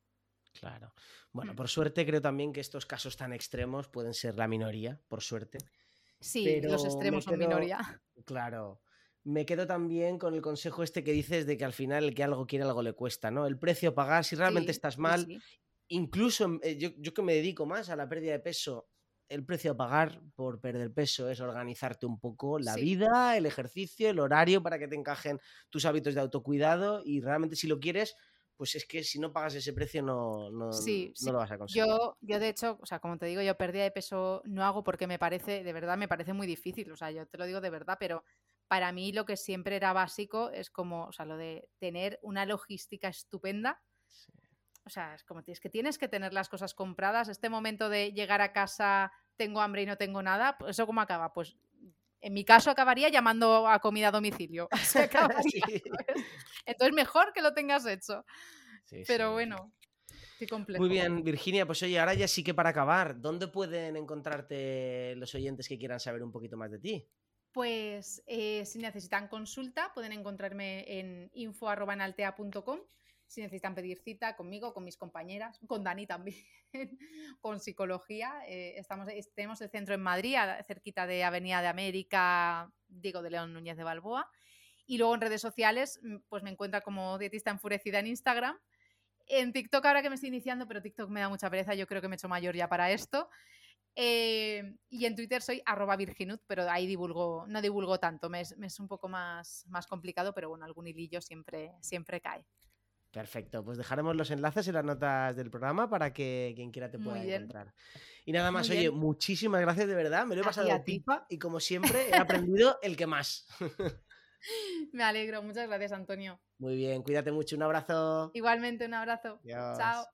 Claro. Bueno, mm. por suerte creo también que estos casos tan extremos pueden ser la minoría, por suerte. Sí, los extremos son minoría. (laughs) Claro. Me quedo también con el consejo este que dices de que al final el que algo quiere algo le cuesta, ¿no? El precio a pagar, si realmente estás mal, incluso eh, yo, yo que me dedico más a la pérdida de peso, el precio a pagar por perder peso es organizarte un poco la vida, el ejercicio, el horario para que te encajen tus hábitos de autocuidado y realmente si lo quieres, pues es que si no pagas ese precio no, no, lo vas a conseguir. Yo, yo, de hecho, o sea, como te digo, yo pérdida de peso no hago porque me parece, de verdad, me parece muy difícil. O sea, yo te lo digo de verdad, pero para mí lo que siempre era básico es como, o sea, lo de tener una logística estupenda. O sea, es como es que tienes que tener las cosas compradas. Este momento de llegar a casa, tengo hambre y no tengo nada, pues ¿eso cómo acaba? Pues en mi caso acabaría llamando a comida a domicilio. (laughs) (laughs) Entonces mejor que lo tengas hecho. Pero bueno, qué complejo. Muy bien, Virginia, pues oye, ahora ya sí que para acabar, ¿dónde pueden encontrarte los oyentes que quieran saber un poquito más de ti? Pues eh, si necesitan consulta, pueden encontrarme en info.enaltea.com si necesitan pedir cita conmigo, con mis compañeras, con Dani también, (laughs) con psicología. Eh, estamos, tenemos el centro en Madrid, cerquita de Avenida de América, Diego de León Núñez de Balboa. Y luego en redes sociales, mm, pues me encuentra como dietista enfurecida en Instagram. En TikTok ahora que me estoy iniciando, pero TikTok me da mucha pereza, yo creo que me he hecho mayor ya para esto. Eh, y en Twitter soy arroba virginut, pero ahí divulgo, no divulgo tanto, me es, me es, un poco más, más complicado, pero bueno, algún hilillo siempre, siempre cae. Perfecto, pues dejaremos los enlaces en las notas del programa para que quien quiera te pueda encontrar. Y nada más, oye, muchísimas gracias de verdad, me lo he pasado a pipa y como siempre he (laughs) aprendido el que más. (laughs) me alegro, muchas gracias Antonio. Muy bien, cuídate mucho, un abrazo. Igualmente, un abrazo. Chao.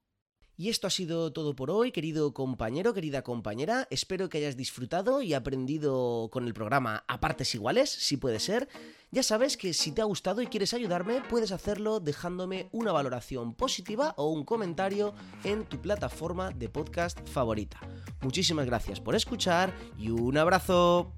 Y esto ha sido todo por hoy, querido compañero, querida compañera. Espero que hayas disfrutado y aprendido con el programa a partes iguales, si puede ser. Ya sabes que si te ha gustado y quieres ayudarme, puedes hacerlo dejándome una valoración positiva o un comentario en tu plataforma de podcast favorita. Muchísimas gracias por escuchar y un abrazo.